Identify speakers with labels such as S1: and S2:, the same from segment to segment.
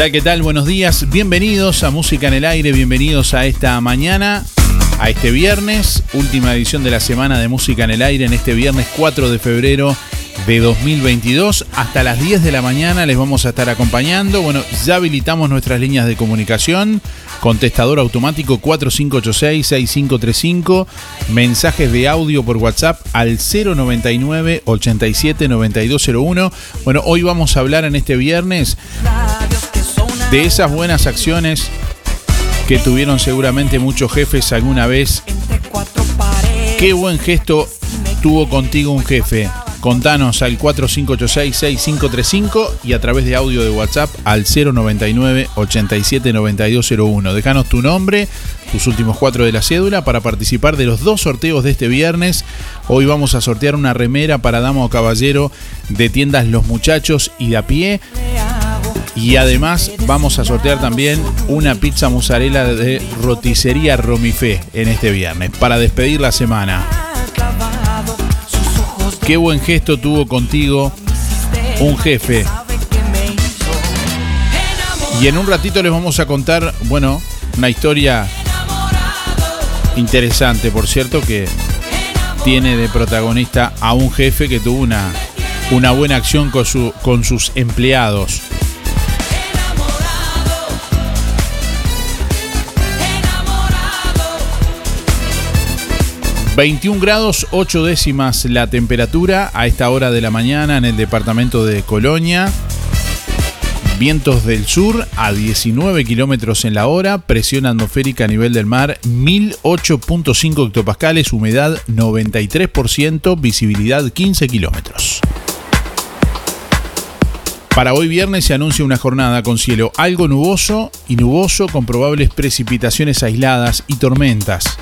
S1: ¿Qué tal? Buenos días. Bienvenidos a Música en el Aire, bienvenidos a esta mañana, a este viernes, última edición de la semana de Música en el Aire, en este viernes 4 de febrero de 2022. Hasta las 10 de la mañana les vamos a estar acompañando. Bueno, ya habilitamos nuestras líneas de comunicación. Contestador automático 4586-6535. Mensajes de audio por WhatsApp al 099 87 9201. Bueno, hoy vamos a hablar en este viernes de esas buenas acciones que tuvieron seguramente muchos jefes alguna vez. Qué buen gesto tuvo contigo un jefe. Contanos al 4586-6535 y a través de audio de WhatsApp al 099 879201. Dejanos tu nombre, tus últimos cuatro de la cédula para participar de los dos sorteos de este viernes. Hoy vamos a sortear una remera para dama o caballero de tiendas Los Muchachos y de a pie. Y además vamos a sortear también una pizza mozzarella de roticería Romifé en este viernes para despedir la semana. Qué buen gesto tuvo contigo un jefe. Y en un ratito les vamos a contar, bueno, una historia interesante, por cierto, que tiene de protagonista a un jefe que tuvo una, una buena acción con, su, con sus empleados. 21 grados 8 décimas la temperatura a esta hora de la mañana en el departamento de Colonia. Vientos del sur a 19 kilómetros en la hora, presión atmosférica a nivel del mar 1008.5 hectopascales, humedad 93%, visibilidad 15 kilómetros. Para hoy viernes se anuncia una jornada con cielo algo nuboso y nuboso con probables precipitaciones aisladas y tormentas.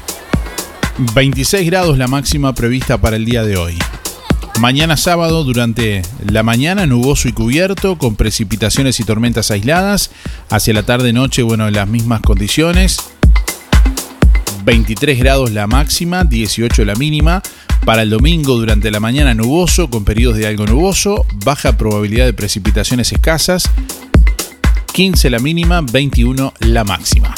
S1: 26 grados la máxima prevista para el día de hoy. Mañana sábado durante la mañana nuboso y cubierto con precipitaciones y tormentas aisladas. Hacia la tarde noche, bueno, en las mismas condiciones. 23 grados la máxima, 18 la mínima. Para el domingo durante la mañana nuboso con periodos de algo nuboso, baja probabilidad de precipitaciones escasas. 15 la mínima, 21 la máxima.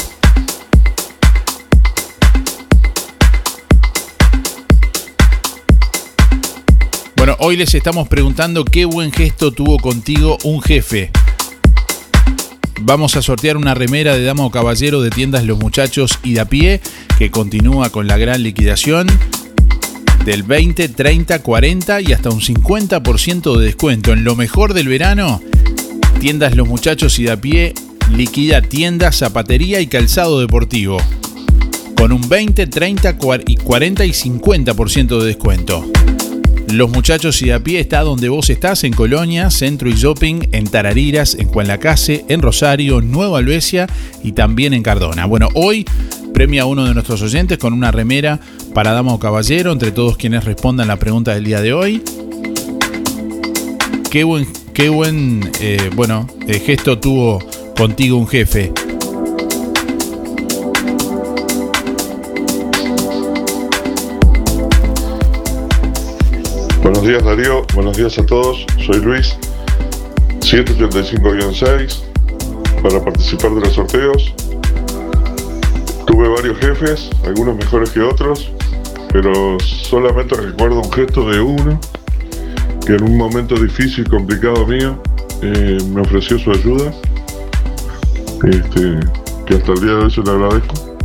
S1: Bueno, hoy les estamos preguntando qué buen gesto tuvo contigo un jefe. vamos a sortear una remera de dama o caballero de tiendas Los Muchachos y de pie, que continúa con la gran liquidación del 20, 30, 40 y hasta un 50% de descuento. En lo mejor del verano, tiendas Los Muchachos y de pie liquida tiendas, zapatería y calzado deportivo. Con un 20, 30, 40 y 50% de descuento. Los muchachos y a pie está donde vos estás, en Colonia, Centro y Shopping, en Tarariras, en Juan Lacase, en Rosario, Nueva Albesia y también en Cardona. Bueno, hoy premia a uno de nuestros oyentes con una remera para dama o caballero, entre todos quienes respondan la pregunta del día de hoy. Qué buen, qué buen eh, bueno, eh, gesto tuvo contigo un jefe.
S2: Días Darío, buenos días a todos, soy Luis, 185-6, para participar de los sorteos. Tuve varios jefes, algunos mejores que otros, pero solamente recuerdo un gesto de uno que en un momento difícil y complicado mío eh, me ofreció su ayuda, este, que hasta el día de hoy se le agradezco,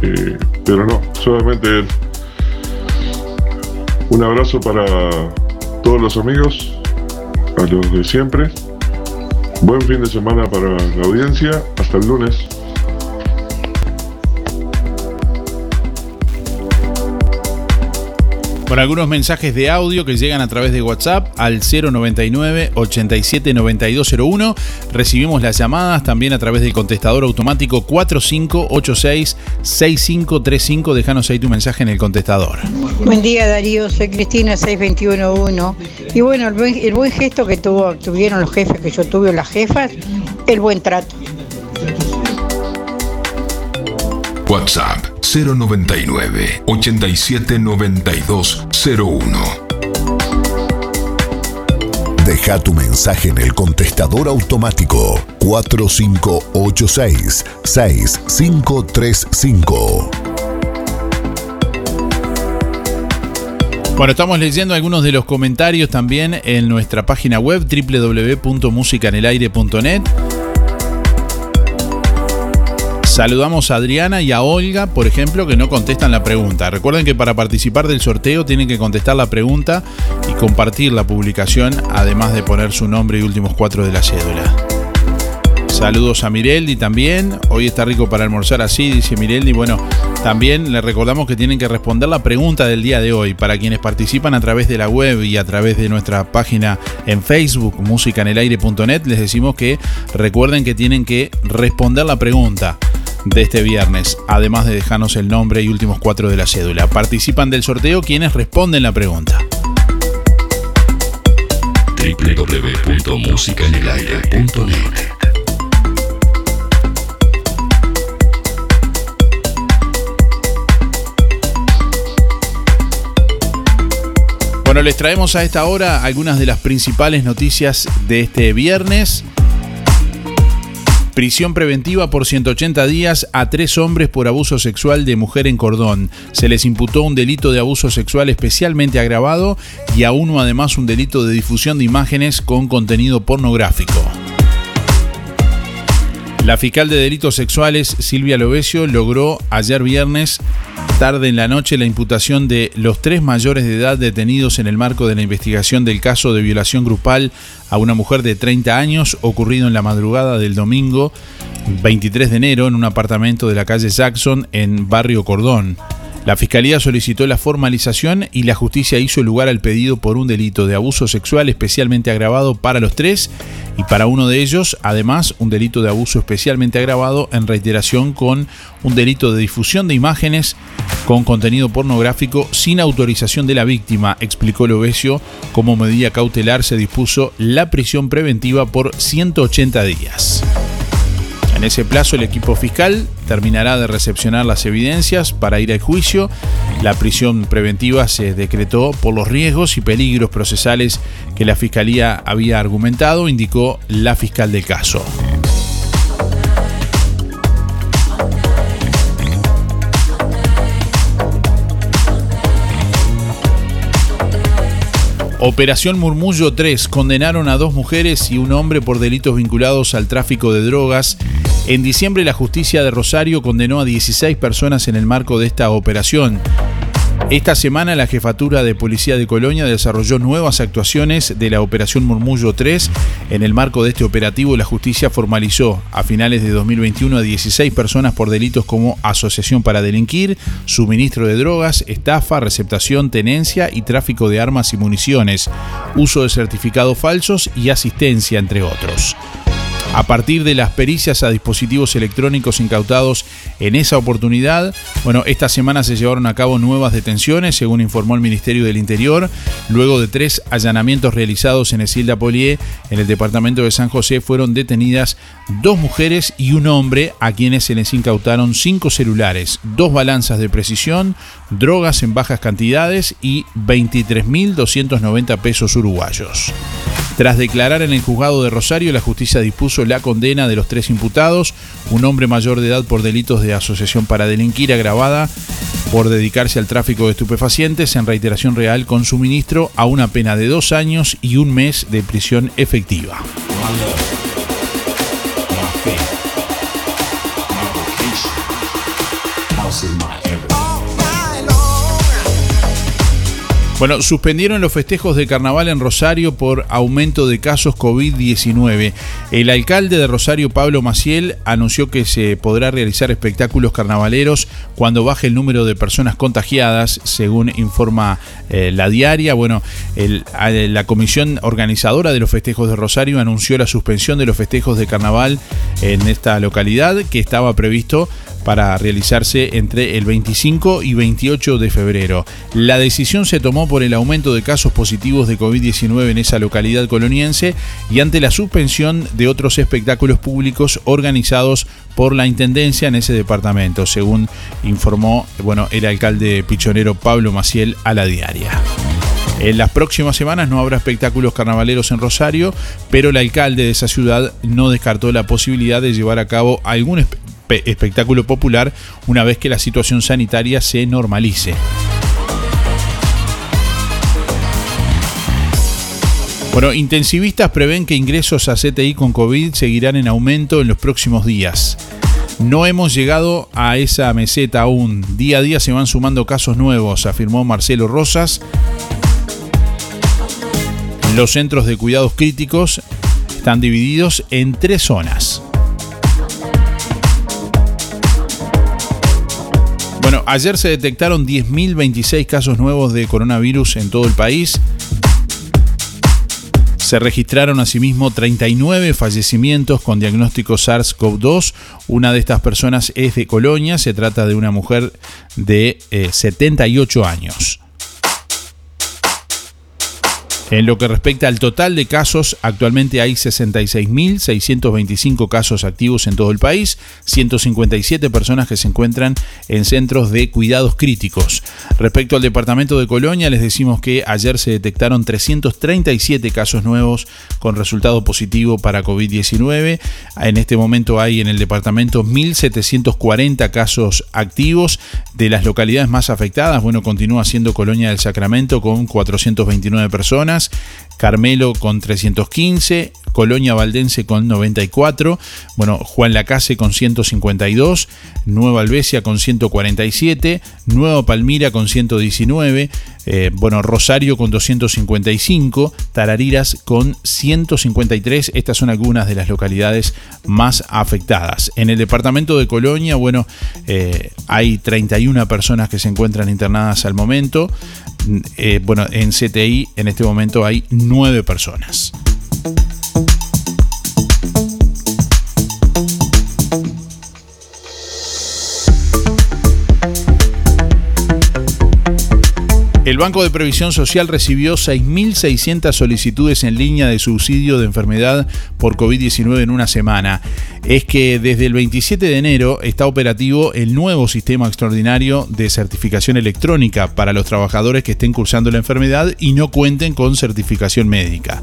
S2: eh, pero no, solamente él. Un abrazo para todos los amigos, a los de siempre. Buen fin de semana para la audiencia. Hasta el lunes.
S1: Con algunos mensajes de audio que llegan a través de WhatsApp al 099 87 9201. Recibimos las llamadas también a través del contestador automático 4586 6535. Déjanos ahí tu mensaje en el contestador.
S3: Buen día Darío, soy Cristina 6211. Y bueno, el buen, el buen gesto que tuvo, tuvieron los jefes que yo tuve, las jefas, el buen trato.
S4: WhatsApp 099 87 92 01. Deja tu mensaje en el contestador automático 4586 6535.
S1: Bueno, estamos leyendo algunos de los comentarios también en nuestra página web www.musicanelaire.net. Saludamos a Adriana y a Olga, por ejemplo, que no contestan la pregunta. Recuerden que para participar del sorteo tienen que contestar la pregunta y compartir la publicación, además de poner su nombre y últimos cuatro de la cédula. Saludos a Mireldi también. Hoy está rico para almorzar así, dice Mireldi. Bueno, también les recordamos que tienen que responder la pregunta del día de hoy. Para quienes participan a través de la web y a través de nuestra página en Facebook, musicanelaire.net, les decimos que recuerden que tienen que responder la pregunta de este viernes, además de dejarnos el nombre y últimos cuatro de la cédula. Participan del sorteo quienes responden la pregunta.
S4: www.musicanelaire.net
S1: Bueno, les traemos a esta hora algunas de las principales noticias de este viernes. Prisión preventiva por 180 días a tres hombres por abuso sexual de mujer en cordón. Se les imputó un delito de abuso sexual especialmente agravado y a uno además un delito de difusión de imágenes con contenido pornográfico. La fiscal de delitos sexuales, Silvia Lovesio, logró ayer viernes tarde en la noche la imputación de los tres mayores de edad detenidos en el marco de la investigación del caso de violación grupal a una mujer de 30 años ocurrido en la madrugada del domingo 23 de enero en un apartamento de la calle Jackson en Barrio Cordón. La Fiscalía solicitó la formalización y la justicia hizo lugar al pedido por un delito de abuso sexual especialmente agravado para los tres y para uno de ellos, además, un delito de abuso especialmente agravado en reiteración con un delito de difusión de imágenes con contenido pornográfico sin autorización de la víctima, explicó Lovesio. Como medida cautelar se dispuso la prisión preventiva por 180 días. En ese plazo el equipo fiscal terminará de recepcionar las evidencias para ir al juicio. La prisión preventiva se decretó por los riesgos y peligros procesales que la Fiscalía había argumentado, indicó la fiscal del caso. Operación Murmullo 3. Condenaron a dos mujeres y un hombre por delitos vinculados al tráfico de drogas. En diciembre la justicia de Rosario condenó a 16 personas en el marco de esta operación. Esta semana la Jefatura de Policía de Colonia desarrolló nuevas actuaciones de la Operación Murmullo 3. En el marco de este operativo, la justicia formalizó a finales de 2021 a 16 personas por delitos como asociación para delinquir, suministro de drogas, estafa, receptación, tenencia y tráfico de armas y municiones, uso de certificados falsos y asistencia, entre otros. A partir de las pericias a dispositivos electrónicos incautados en esa oportunidad, bueno, esta semana se llevaron a cabo nuevas detenciones, según informó el Ministerio del Interior, luego de tres allanamientos realizados en Esilda Polié, en el departamento de San José, fueron detenidas dos mujeres y un hombre a quienes se les incautaron cinco celulares, dos balanzas de precisión, drogas en bajas cantidades y 23.290 pesos uruguayos. Tras declarar en el juzgado de Rosario, la justicia dispuso la condena de los tres imputados, un hombre mayor de edad por delitos de asociación para delinquir agravada por dedicarse al tráfico de estupefacientes en reiteración real con su ministro a una pena de dos años y un mes de prisión efectiva. Bueno, suspendieron los festejos de carnaval en Rosario por aumento de casos COVID-19. El alcalde de Rosario, Pablo Maciel, anunció que se podrá realizar espectáculos carnavaleros cuando baje el número de personas contagiadas, según informa eh, la diaria. Bueno, la comisión organizadora de los festejos de Rosario anunció la suspensión de los festejos de carnaval en esta localidad que estaba previsto para realizarse entre el 25 y 28 de febrero. La decisión se tomó por el aumento de casos positivos de COVID-19 en esa localidad coloniense y ante la suspensión de otros espectáculos públicos organizados por la Intendencia en ese departamento, según informó bueno, el alcalde pichonero Pablo Maciel a la diaria. En las próximas semanas no habrá espectáculos carnavaleros en Rosario, pero el alcalde de esa ciudad no descartó la posibilidad de llevar a cabo algún espectáculo popular una vez que la situación sanitaria se normalice. Bueno, intensivistas prevén que ingresos a CTI con COVID seguirán en aumento en los próximos días. No hemos llegado a esa meseta aún. Día a día se van sumando casos nuevos, afirmó Marcelo Rosas. Los centros de cuidados críticos están divididos en tres zonas. Bueno, ayer se detectaron 10.026 casos nuevos de coronavirus en todo el país. Se registraron asimismo 39 fallecimientos con diagnóstico SARS-CoV-2. Una de estas personas es de Colonia, se trata de una mujer de 78 eh, años. En lo que respecta al total de casos, actualmente hay 66.625 casos activos en todo el país, 157 personas que se encuentran en centros de cuidados críticos. Respecto al departamento de Colonia, les decimos que ayer se detectaron 337 casos nuevos con resultado positivo para COVID-19. En este momento hay en el departamento 1.740 casos activos. De las localidades más afectadas, bueno, continúa siendo Colonia del Sacramento con 429 personas. más Carmelo con 315, Colonia Valdense con 94, bueno, Juan Lacase con 152, Nueva Albesia con 147, Nueva Palmira con 119, eh, bueno, Rosario con 255, Tarariras con 153. Estas son algunas de las localidades más afectadas. En el departamento de Colonia, bueno, eh, hay 31 personas que se encuentran internadas al momento. Eh, bueno, en CTI en este momento hay 9 personas. El Banco de Previsión Social recibió 6.600 solicitudes en línea de subsidio de enfermedad por COVID-19 en una semana. es que desde el 27 de enero está operativo el nuevo sistema extraordinario de certificación electrónica para los trabajadores que estén cursando la enfermedad y no cuenten con certificación médica.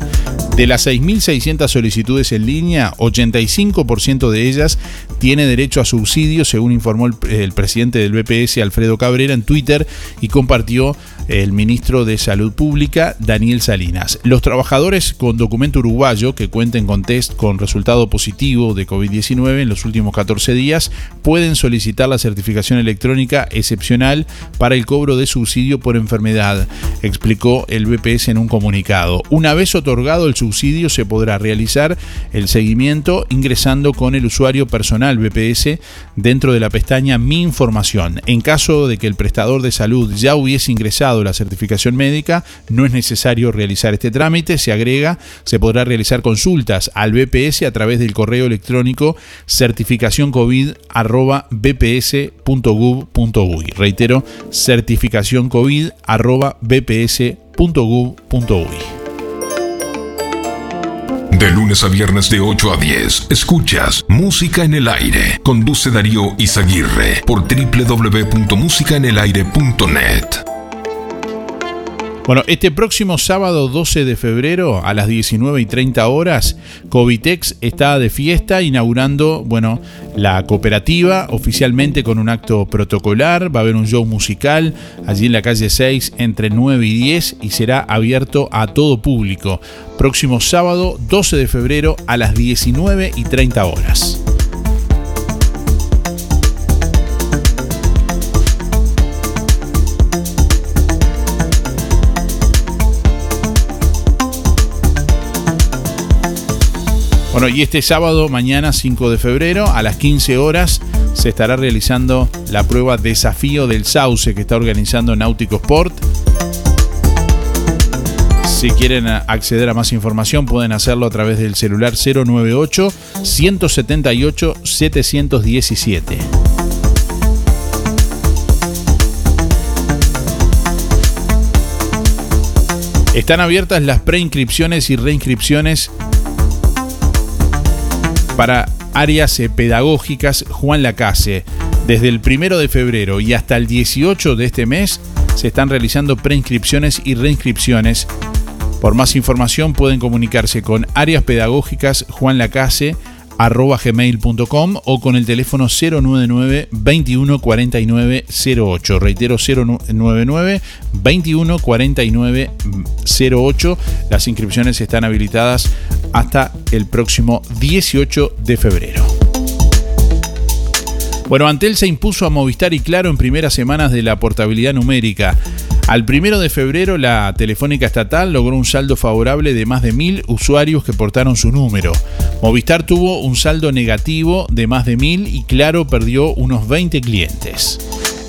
S1: De las 6.600 solicitudes en línea, 85% de ellas tiene derecho a subsidio, según informó el, el presidente del BPS, Alfredo Cabrera, en Twitter y compartió el ministro de Salud Pública, Daniel Salinas. Los trabajadores con documento uruguayo que cuenten con test con resultado positivo de COVID-19 en los últimos 14 días pueden solicitar la certificación electrónica excepcional para el cobro de subsidio por enfermedad, explicó el BPS en un comunicado. Una vez otorgado el subsidio se podrá realizar el seguimiento ingresando con el usuario personal BPS dentro de la pestaña Mi información. En caso de que el prestador de salud ya hubiese ingresado la certificación médica, no es necesario realizar este trámite, se agrega, se podrá realizar consultas al BPS a través del correo electrónico certificacioncovid.bps.gov.uy. Reitero, certificacioncovid.bps.gov.uy.
S4: De lunes a viernes de 8 a 10, escuchas Música en el Aire. Conduce Darío Izaguirre por www.musicaenelaire.net.
S1: Bueno, este próximo sábado 12 de febrero a las 19 y 30 horas, Covitex está de fiesta inaugurando, bueno, la cooperativa oficialmente con un acto protocolar. Va a haber un show musical allí en la calle 6 entre 9 y 10 y será abierto a todo público. Próximo sábado 12 de febrero a las 19 y 30 horas. Bueno, y este sábado, mañana 5 de febrero, a las 15 horas, se estará realizando la prueba Desafío del Sauce que está organizando Náutico Sport. Si quieren acceder a más información, pueden hacerlo a través del celular 098 178 717. Están abiertas las preinscripciones y reinscripciones para áreas eh, pedagógicas Juan Lacase. Desde el primero de febrero y hasta el 18 de este mes se están realizando preinscripciones y reinscripciones. Por más información pueden comunicarse con áreas pedagógicas Juan Lacase gmail.com o con el teléfono 099 21 49 08. Reitero 099 21 49 08. Las inscripciones están habilitadas hasta el próximo 18 de febrero. Bueno, Antel se impuso a Movistar y Claro en primeras semanas de la portabilidad numérica. Al primero de febrero, la Telefónica Estatal logró un saldo favorable de más de mil usuarios que portaron su número. Movistar tuvo un saldo negativo de más de mil y Claro perdió unos 20 clientes.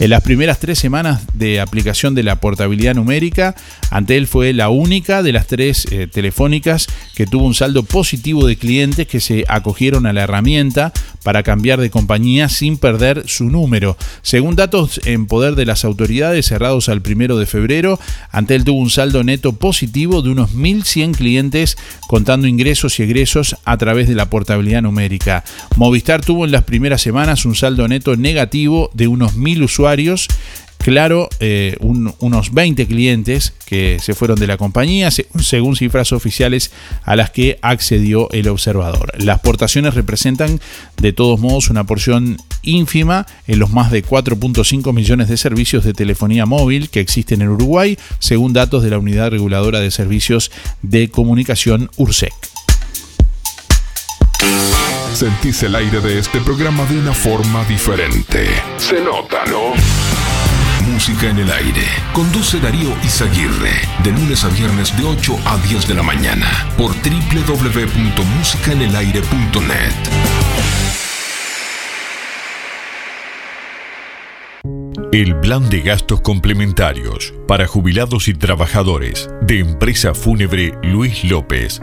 S1: En las primeras tres semanas de aplicación de la portabilidad numérica, Antel fue la única de las tres eh, telefónicas que tuvo un saldo positivo de clientes que se acogieron a la herramienta para cambiar de compañía sin perder su número. Según datos en poder de las autoridades cerrados al primero de febrero, Antel tuvo un saldo neto positivo de unos 1.100 clientes contando ingresos y egresos a través de la portabilidad numérica. Movistar tuvo en las primeras semanas un saldo neto negativo de unos 1.000 usuarios Claro, eh, unos 20 clientes que se fueron de la compañía, según cifras oficiales a las que accedió el observador. Las portaciones representan de todos modos una porción ínfima en los más de 4.5 millones de servicios de telefonía móvil que existen en Uruguay, según datos de la Unidad Reguladora de Servicios de Comunicación URSEC.
S4: Sentís el aire de este programa de una forma diferente. Se nota, ¿no? Música en el aire. Conduce Darío Izaguirre. De lunes a viernes de 8 a 10 de la mañana. Por www.musicaenelaire.net. El plan de gastos complementarios para jubilados y trabajadores de Empresa Fúnebre Luis López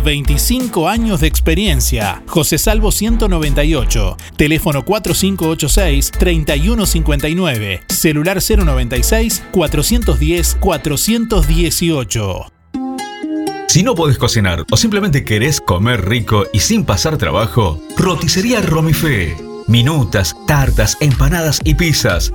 S1: 25 años de experiencia. José Salvo 198, teléfono 4586-3159, celular 096-410-418.
S5: Si no podés cocinar o simplemente querés comer rico y sin pasar trabajo, roticería Romifé. Minutas, tartas, empanadas y pizzas.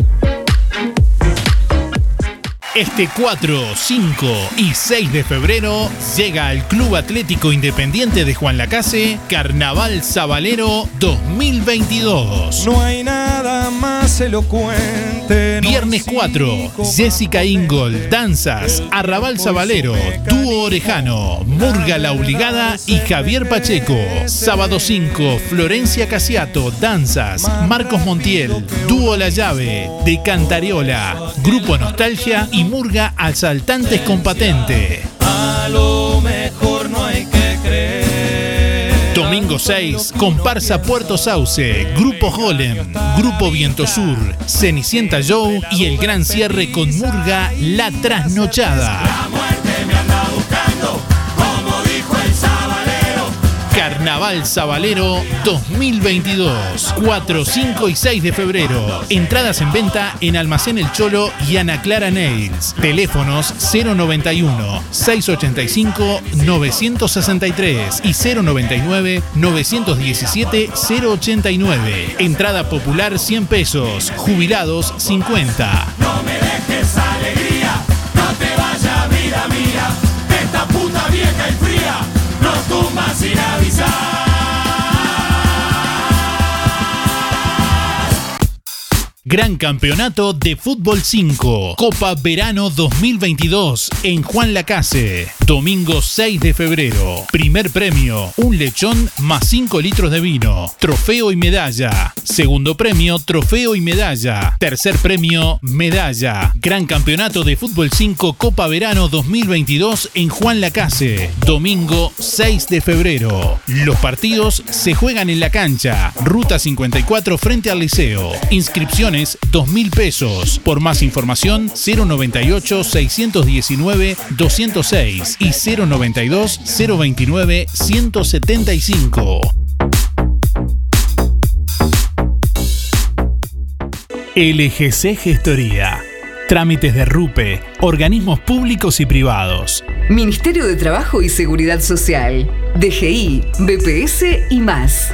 S1: Este 4, 5 y 6 de febrero llega al Club Atlético Independiente de Juan Lacase Carnaval Sabalero 2022.
S6: No hay nada más elocuente.
S1: Viernes 4, Jessica Ingol, Danzas, Arrabal Sabalero, Dúo Orejano, Murga La Obligada y Javier Pacheco. Sábado 5, Florencia Casiato, Danzas, Marcos Montiel, Dúo La Llave, De Cantariola, Grupo Nostalgia y Murga Asaltantes con Patente. Domingo 6, Comparsa Puerto Sauce, Grupo Golem, Grupo Viento Sur, Cenicienta Joe y el gran cierre con Murga La Trasnochada. Carnaval Sabalero 2022, 4, 5 y 6 de febrero. Entradas en venta en Almacén El Cholo y Ana Clara Nails. Teléfonos 091 685 963 y 099 917 089. Entrada popular 100 pesos, jubilados 50.
S6: No me dejes alegría, no te vayas vida mía. Esta puta vieja fría nos tumba sin avisar.
S1: Gran Campeonato de Fútbol 5, Copa Verano 2022 en Juan Lacase. Domingo 6 de febrero. Primer premio, un lechón más 5 litros de vino. Trofeo y medalla. Segundo premio, trofeo y medalla. Tercer premio, medalla. Gran Campeonato de Fútbol 5, Copa Verano 2022 en Juan Lacase. Domingo 6 de febrero. Los partidos se juegan en la cancha. Ruta 54 frente al liceo. Inscripciones 2 mil pesos. Por más información 098 619 206 y 092 029 175. LGC Gestoría. Trámites de RUPE, organismos públicos y privados.
S7: Ministerio de Trabajo y Seguridad Social, DGI, BPS y más.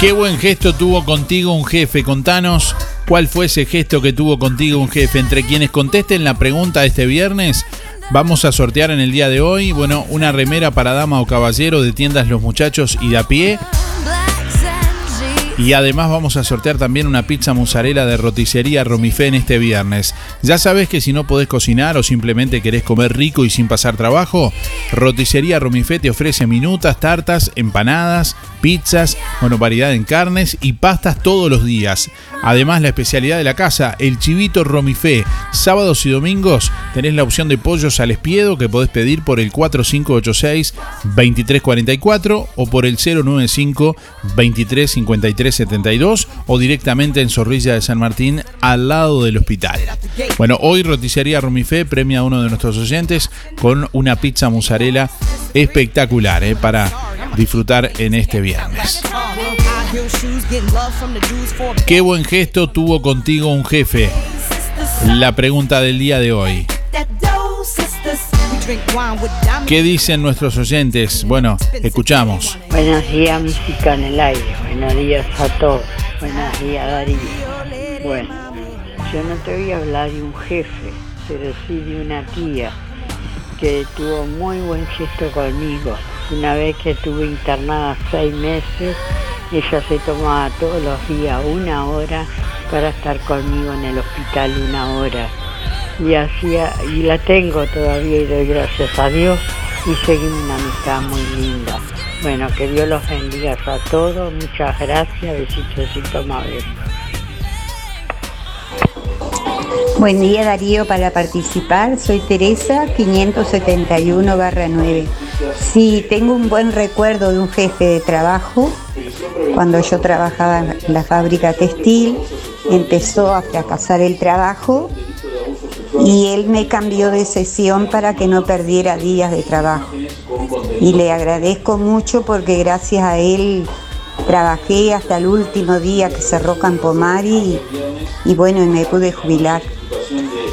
S1: Qué buen gesto tuvo contigo un jefe. Contanos cuál fue ese gesto que tuvo contigo un jefe. Entre quienes contesten la pregunta de este viernes, vamos a sortear en el día de hoy, bueno, una remera para dama o caballero de tiendas Los Muchachos y de a pie. Y además vamos a sortear también una pizza mozzarella de roticería Romifé en este viernes. Ya sabes que si no podés cocinar o simplemente querés comer rico y sin pasar trabajo, Roticería Romifé te ofrece minutas, tartas, empanadas, pizzas, bueno, variedad en carnes y pastas todos los días. Además, la especialidad de la casa, el chivito Romifé. Sábados y domingos tenés la opción de pollos al espiedo que podés pedir por el 4586-2344 o por el 095-235372 o directamente en Zorrilla de San Martín al lado del hospital. Bueno, hoy Roticería Romifé premia a uno de nuestros oyentes con una pizza mozzarella espectacular eh, para disfrutar en este viernes. Qué buen gesto tuvo contigo un jefe. La pregunta del día de hoy. ¿Qué dicen nuestros oyentes? Bueno, escuchamos.
S8: Buenos días, música en el aire. Buenos días a todos. Buenos días, Darío. Bueno, yo no te voy a hablar de un jefe, pero sí de una tía que tuvo muy buen gesto conmigo. Una vez que estuve internada seis meses, ella se tomaba todos los días una hora para estar conmigo en el hospital una hora. Y hacía, y la tengo todavía y doy gracias a Dios y seguimos una amistad muy linda. Bueno, que Dios los bendiga a todos, muchas gracias, besitos, besitos, Mabel.
S9: Buen día Darío para participar. Soy Teresa 571 9. Sí, tengo un buen recuerdo de un jefe de trabajo. Cuando yo trabajaba en la fábrica textil, empezó a fracasar el trabajo y él me cambió de sesión para que no perdiera días de trabajo. Y le agradezco mucho porque gracias a él trabajé hasta el último día que cerró Campomari y, y bueno, y me pude jubilar.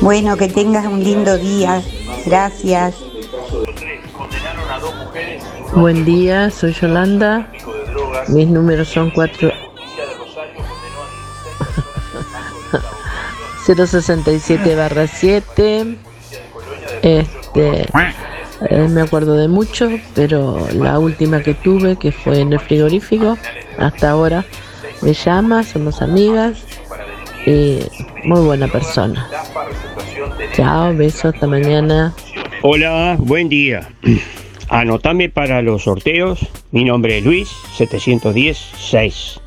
S9: Bueno, que tengas un lindo día. Gracias.
S10: Buen día, soy Yolanda. Mis números son 4 067 barra 7. Este eh, me acuerdo de mucho, pero la última que tuve, que fue en el frigorífico, hasta ahora me llama, somos amigas y muy buena persona. Chao, besos, hasta mañana.
S11: Hola, buen día. Anotame para los sorteos. Mi nombre es Luis, 710-6.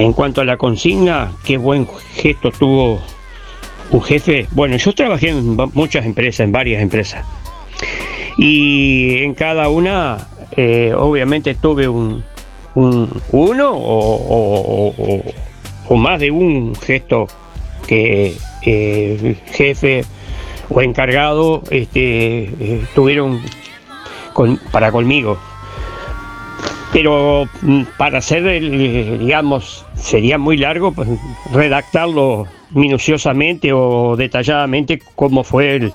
S11: En cuanto a la consigna, qué buen gesto tuvo un jefe. Bueno, yo trabajé en muchas empresas, en varias empresas. Y en cada una, eh, obviamente tuve un, un- uno o, más de un gesto que eh, jefe o encargado este, eh, tuvieron para conmigo. Pero mm, para hacer, el, digamos, sería muy largo pues, redactarlo minuciosamente o detalladamente cómo fue el,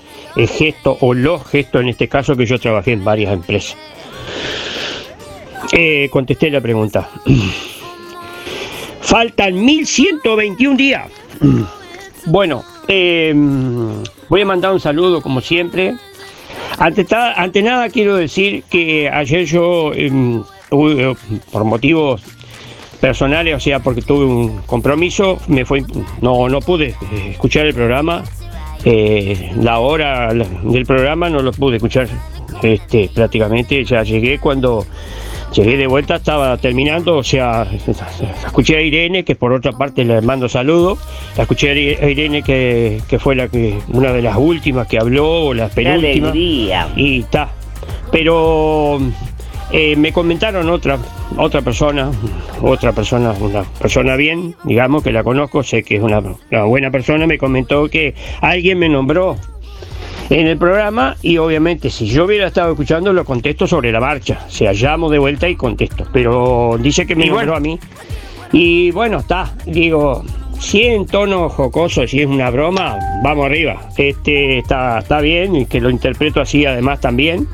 S11: gesto o los gestos en este caso que yo trabajé en varias empresas. Eh, contesté la pregunta. Faltan 1121 días. Bueno, eh, voy a mandar un saludo como siempre. Ante, ante nada quiero decir que ayer yo, eh, por motivos personales, o sea, porque tuve un compromiso, me fue, no, no pude eh, escuchar el programa. Eh, la hora del programa no lo pude escuchar este, prácticamente. Ya llegué cuando llegué de vuelta, estaba terminando, o sea, escuché a Irene, que por otra parte le mando saludos. La escuché a Ire- a Irene, que, que fue la que una de las últimas que habló, o la penúltima.
S8: alegría.
S11: Y está. Pero eh, me comentaron otra, otra persona, otra persona, una persona bien, digamos que la conozco, sé que es una, una buena persona, me comentó que alguien me nombró en el programa y obviamente si yo hubiera estado escuchando lo contesto sobre la marcha, o sea, llamo de vuelta y contesto, pero dice que me nombró a mí. Y bueno, está, digo, si en tono jocoso, si es una broma, vamos arriba. Este está, está bien y que lo interpreto así además también.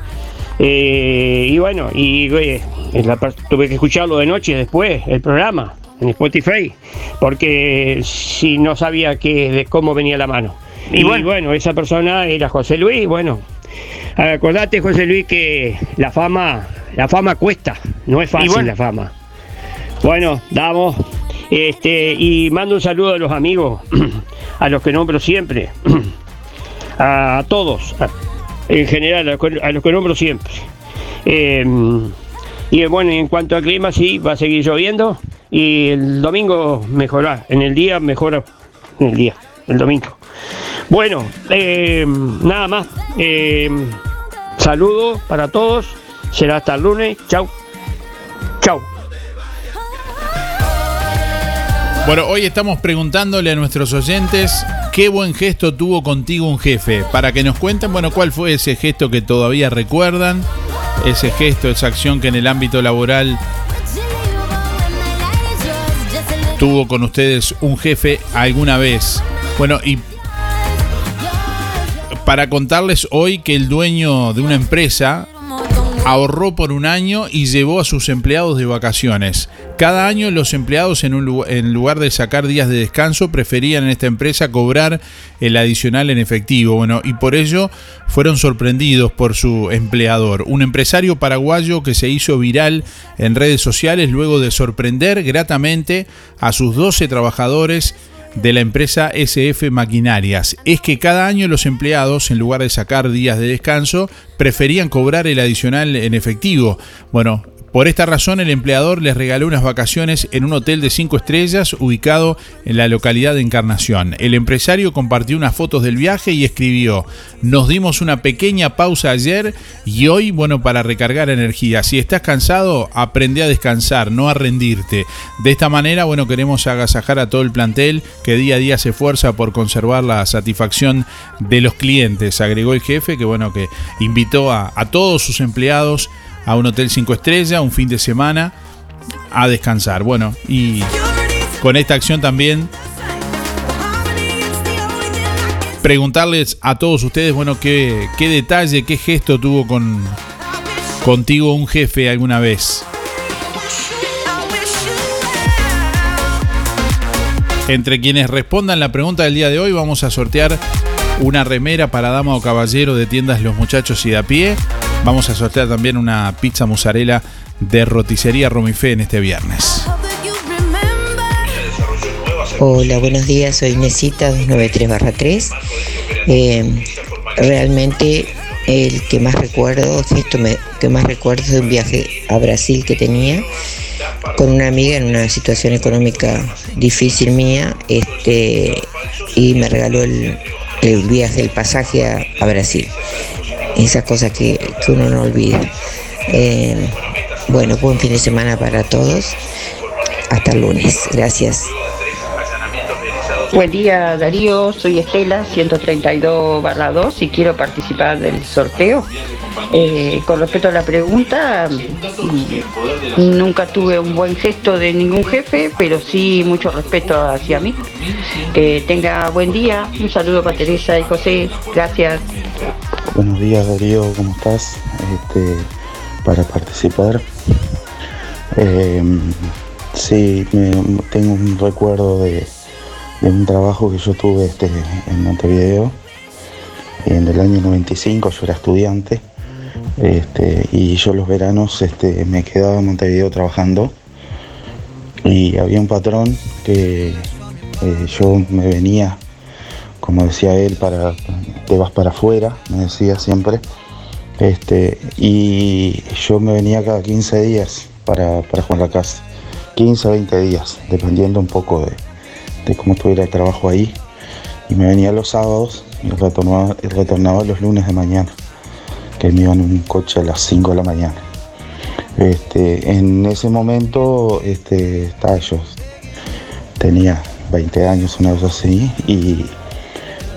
S11: Eh, y bueno, y eh, en la tuve que escucharlo de noche después, el programa, en Spotify, porque si no sabía que, de cómo venía la mano. Y, bueno. esa persona era José Luis, bueno. Acordate, José Luis, que la fama, la fama cuesta, no es fácil
S12: bueno.
S11: la fama. Bueno, damos. Este, y mando un saludo a los amigos, a los que nombro siempre, a todos, en general, a los que- nombro siempre. Eh, y bueno, en cuanto al clima, sí, va a seguir lloviendo y el domingo mejorará, en el día mejora, en el día, el domingo. Bueno, eh, nada más. Eh, saludo para todos. Será hasta el lunes. Chau. Chau.
S1: Bueno, hoy estamos preguntándole a nuestros oyentes qué buen gesto tuvo contigo un jefe. Para que nos cuenten, bueno, cuál fue ese gesto que todavía recuerdan. Ese gesto, esa acción que en el ámbito laboral tuvo con ustedes un jefe alguna vez. Bueno, y para contarles hoy que el dueño de una empresa ahorró por un año y llevó a sus empleados de vacaciones. Cada año los empleados en, lugar de sacar días de descanso preferían en esta empresa cobrar el adicional en efectivo. Bueno, y por ello fueron sorprendidos por su empleador, un empresario paraguayo que se hizo viral en redes sociales luego de sorprender gratamente a sus 12 trabajadores de la empresa SF Maquinarias es que cada año los empleados, en lugar de sacar días de descanso, preferían cobrar el adicional en efectivo. Bueno, por esta razón el empleador les regaló unas vacaciones en un hotel de 5 estrellas ubicado en la localidad de Encarnación. El empresario compartió unas fotos del viaje y escribió, nos dimos una pequeña pausa ayer y hoy, bueno, para recargar energía. Si estás cansado, aprende a descansar, no a rendirte. De esta manera, bueno, queremos agasajar a todo el plantel que día a día se esfuerza por conservar la satisfacción de los clientes, agregó el jefe, que bueno, que invitó a, a todos sus empleados a un hotel 5 estrellas, un fin de semana, a descansar. Bueno, y con esta acción también preguntarles a todos ustedes, bueno, qué, qué detalle, qué gesto tuvo con contigo un jefe alguna vez. Entre quienes respondan la pregunta del día de hoy vamos a sortear una remera para dama o caballero de tiendas Los Muchachos y de a pie. Vamos a sortear también una pizza mozzarella de roticería Romifé en este viernes.
S13: Hola, buenos días, soy Inesita 293-3. Eh, realmente el que más recuerdo, esto me, que más recuerdo es un viaje a Brasil que tenía con una amiga en una situación económica difícil mía este, y me regaló el, viaje, el pasaje a Brasil. Esas cosas que, que uno no olvida. Eh, bueno, buen fin de semana para todos. Hasta lunes. Gracias.
S14: Buen día Darío, soy Estela, 132 barra 2 y quiero participar del sorteo. Eh, con respecto a la pregunta, nunca tuve un buen gesto de ningún jefe, pero sí mucho respeto hacia mí. Que tenga buen día, un saludo para Teresa y José, gracias.
S15: Buenos días Darío, ¿cómo estás? Este, para participar. Eh, sí, me- tengo un recuerdo de, de un trabajo que yo tuve este, en Montevideo en el año 95, yo era estudiante este, y yo los veranos este, me quedaba en Montevideo trabajando y había un patrón que eh, yo me venía, como decía él, para te vas para afuera, me decía siempre. Este, y yo me venía cada 15 días para, para jugar la casa. 15 o 20 días, dependiendo un poco de, de cómo estuviera el trabajo ahí. Y me venía los sábados y retornaba, retornaba los lunes de mañana, que me iba en un coche a las 5 de la mañana. Este, en ese momento este, estaba yo, tenía 20 años, una cosa así, y,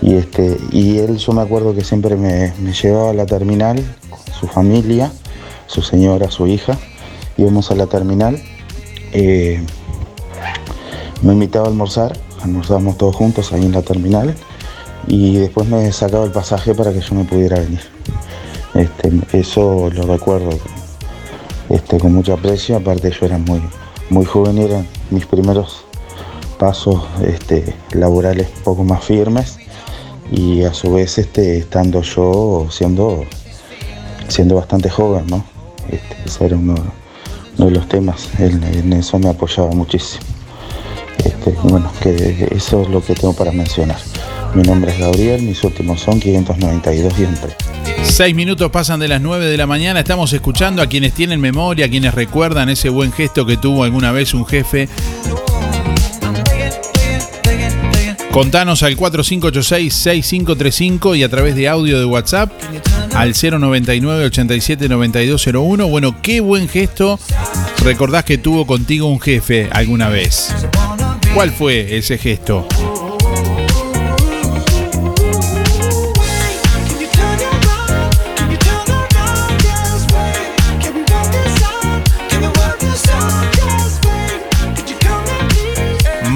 S15: y, este, y él yo me acuerdo que siempre me, llevaba a la terminal, con su familia, su señora, su hija, íbamos a la terminal, eh, me invitaba a almorzar, almorzábamos todos juntos ahí en la terminal, y después me sacaba el pasaje para que yo me pudiera venir. Este, eso lo recuerdo este, con mucho aprecio, aparte yo era muy, muy joven eran mis primeros pasos este, laborales poco más firmes y a su vez este, estando yo siendo, siendo bastante joven, ¿no? Este, ese era uno, de los temas, en, en eso me apoyaba muchísimo. Este, bueno, que eso es lo que tengo para mencionar. Mi nombre es Gabriel, mis últimos son 592 y entre.
S1: Seis minutos pasan de las 9 de la mañana. Estamos escuchando a quienes tienen memoria, a quienes recuerdan ese buen gesto que tuvo alguna vez un jefe. Contanos al 4586-6535 y a través de audio de WhatsApp al 099-879201. Bueno, qué buen gesto recordás que tuvo contigo un jefe alguna vez. ¿Cuál fue ese gesto?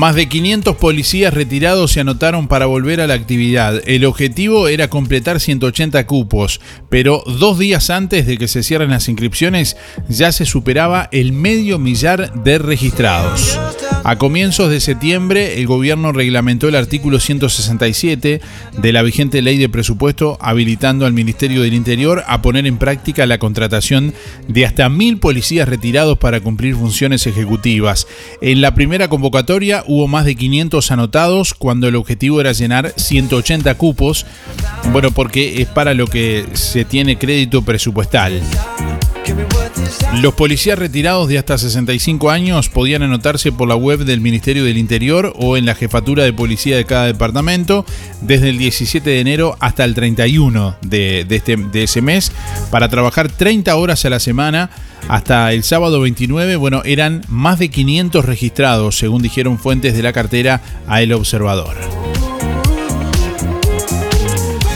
S1: Más de 500 policías retirados se anotaron para volver a la actividad. El objetivo era completar 180 cupos, pero dos días antes de que se cierren las inscripciones ya se superaba el medio millar de registrados. A comienzos de septiembre, el gobierno reglamentó el artículo 167 de la vigente ley de presupuesto, habilitando al Ministerio del Interior a poner en práctica la contratación de hasta mil policías retirados para cumplir funciones ejecutivas. En la primera convocatoria hubo más de 500 anotados cuando el objetivo era llenar 180 cupos, bueno, porque es para lo que se tiene crédito presupuestal. Los policías retirados de hasta 65 años podían anotarse por la web del Ministerio del Interior o en la jefatura de policía de cada departamento desde el 17 de enero hasta el 31 de, este, ese mes para trabajar 30 horas a la semana hasta el sábado 29, bueno, eran más de 500 registrados, según dijeron fuentes de la cartera a El Observador.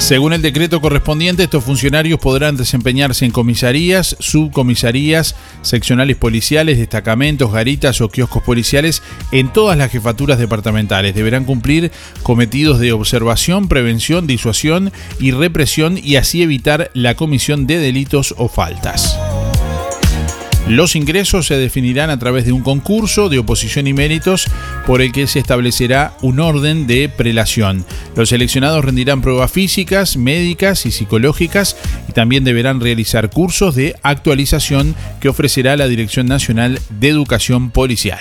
S1: Según el decreto correspondiente, estos funcionarios podrán desempeñarse en comisarías, subcomisarías, seccionales policiales, destacamentos, garitas o kioscos policiales en todas las jefaturas departamentales. Deberán cumplir cometidos de observación, prevención, disuasión y represión y así evitar la comisión de delitos o faltas. Los ingresos se definirán a través de un concurso de oposición y méritos por el que se establecerá un orden de prelación. Los seleccionados rendirán pruebas físicas, médicas y psicológicas y también deberán realizar cursos de actualización que ofrecerá la Dirección Nacional de Educación Policial.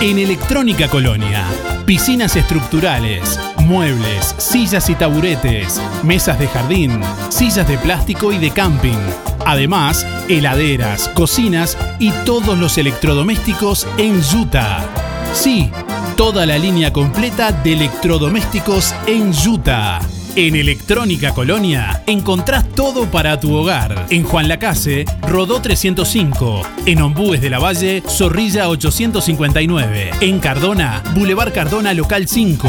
S12: En Electrónica Colonia, piscinas estructurales, muebles, sillas y taburetes, mesas de jardín, sillas de plástico y de camping. Además, heladeras, cocinas y todos los electrodomésticos en Utah. Sí, toda la línea completa de electrodomésticos en Utah. En Electrónica Colonia encontrás todo para tu hogar. En Juan Lacase, Rodó 305. En Ombúes de la Valle, Zorrilla 859. En Cardona, Boulevard Cardona Local 5.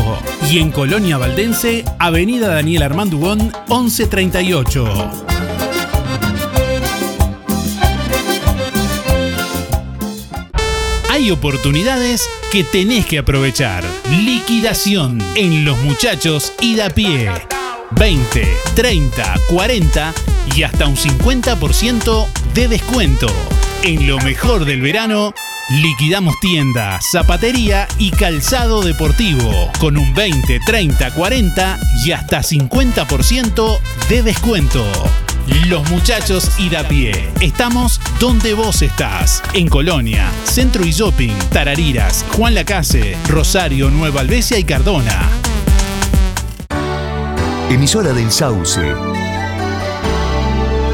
S12: Y en Colonia Valdense, Avenida Daniel Armandugón 1138. Hay oportunidades que tenés que aprovechar. Liquidación en Los Muchachos y da pie. 20, 30, 40 y hasta un 50% de descuento. En lo mejor del verano
S1: Liquidamos tienda, zapatería y calzado deportivo con un 20, 30, 40 y hasta 50% de descuento. Los muchachos ir a pie. Estamos donde vos estás. En Colonia, Centro y Shopping, Tarariras, Juan Lacase, Rosario, Nueva Albesia y Cardona.
S5: Emisora del Sauce.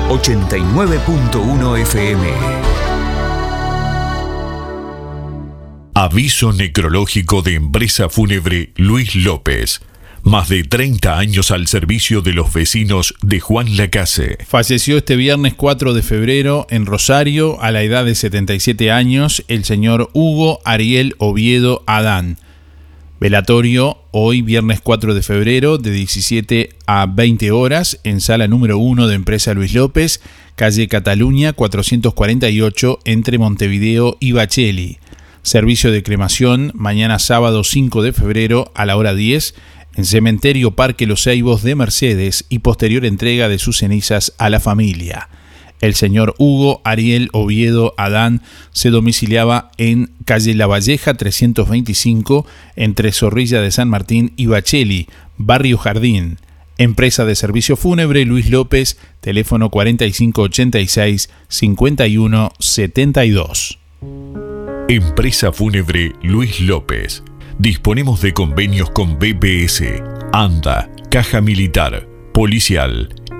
S5: 89.1 FM.
S4: Aviso necrológico de empresa fúnebre Luis López. Más de 30 años al servicio de los vecinos de Juan Lacase.
S16: Falleció este viernes 4 de febrero en Rosario, a la edad de 77 años, el señor Hugo Ariel Oviedo Adán. Velatorio hoy, viernes 4 de febrero, de 17 a 20 horas, en sala número 1 de Empresa Luis López, calle Cataluña 448, entre Montevideo y Bacheli. Servicio de cremación mañana sábado 5 de febrero a la hora 10 en Cementerio Parque Los Ceibos de Mercedes y posterior entrega de sus cenizas a la familia. El señor Hugo Ariel Oviedo Adán se domiciliaba en calle La Valleja 325 entre Zorrilla de San Martín y Bacheli, Barrio Jardín. Empresa de servicio fúnebre Luis López, teléfono 4586-5172.
S4: Empresa Fúnebre Luis López. Disponemos de convenios con BPS, ANDA, Caja Militar, Policial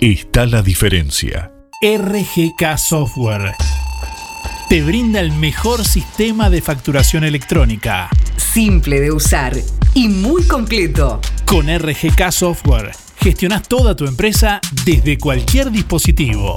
S4: está la diferencia.
S1: RGK Software te brinda el mejor sistema de facturación electrónica.
S7: Simple de usar y muy completo.
S1: Con RGK Software gestionas toda tu empresa desde cualquier dispositivo.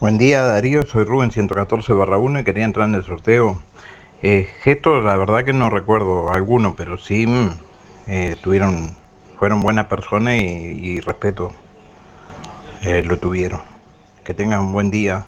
S17: Buen día Darío, soy Rubén 114 barra 1 y quería entrar en el sorteo. Eh, la verdad que no recuerdo alguno, pero sí mm, eh, tuvieron, fueron buenas personas y, y respeto eh, lo tuvieron. Que tengan un buen día.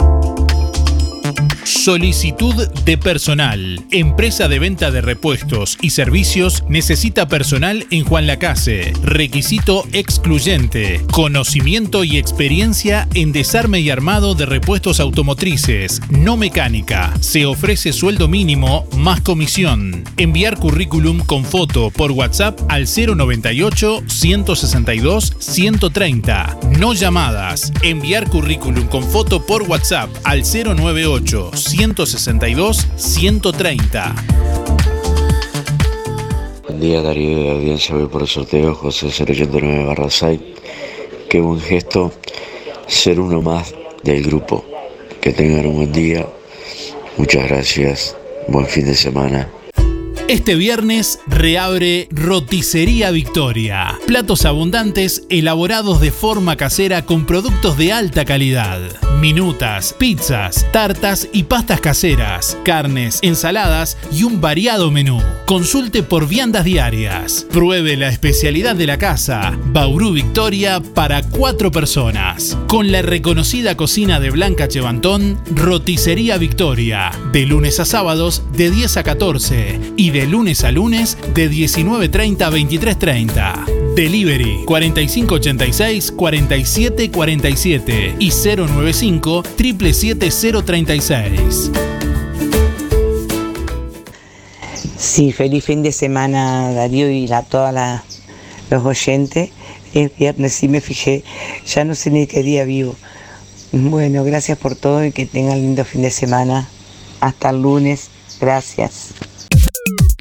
S1: Solicitud de personal. Empresa de venta de repuestos y servicios necesita personal en Juan Lacase. Requisito excluyente. Conocimiento y experiencia en desarme y armado de repuestos automotrices, no mecánica. Se ofrece sueldo mínimo más comisión. Enviar currículum con foto por WhatsApp al 098 162 130. No llamadas. Enviar currículum con foto por WhatsApp al 098 162 130.
S18: Buen día Darío de audiencia, voy por el sorteo José 089 barra 6. Qué buen gesto ser uno más del grupo. Que tengan un buen día. Muchas gracias. Buen fin de semana.
S1: Este viernes reabre Roticería Victoria. Platos abundantes elaborados de forma casera con productos de alta calidad. Minutas, pizzas, tartas y pastas caseras, carnes, ensaladas y un variado menú. Consulte por viandas diarias. Pruebe la especialidad de la casa, Bauru Victoria para cuatro personas. Con la reconocida cocina de Blanca Chevantón, Roticería Victoria. De lunes a sábados de 10 a 14 y de lunes a lunes de 19.30 a 23.30. Delivery 4586 4747 y 095 77036.
S19: Sí, feliz fin de semana Darío y a todos los oyentes. El viernes sí me fijé, ya no sé ni qué día vivo. Bueno, gracias por todo y que tengan lindo fin de semana. Hasta el lunes. Gracias.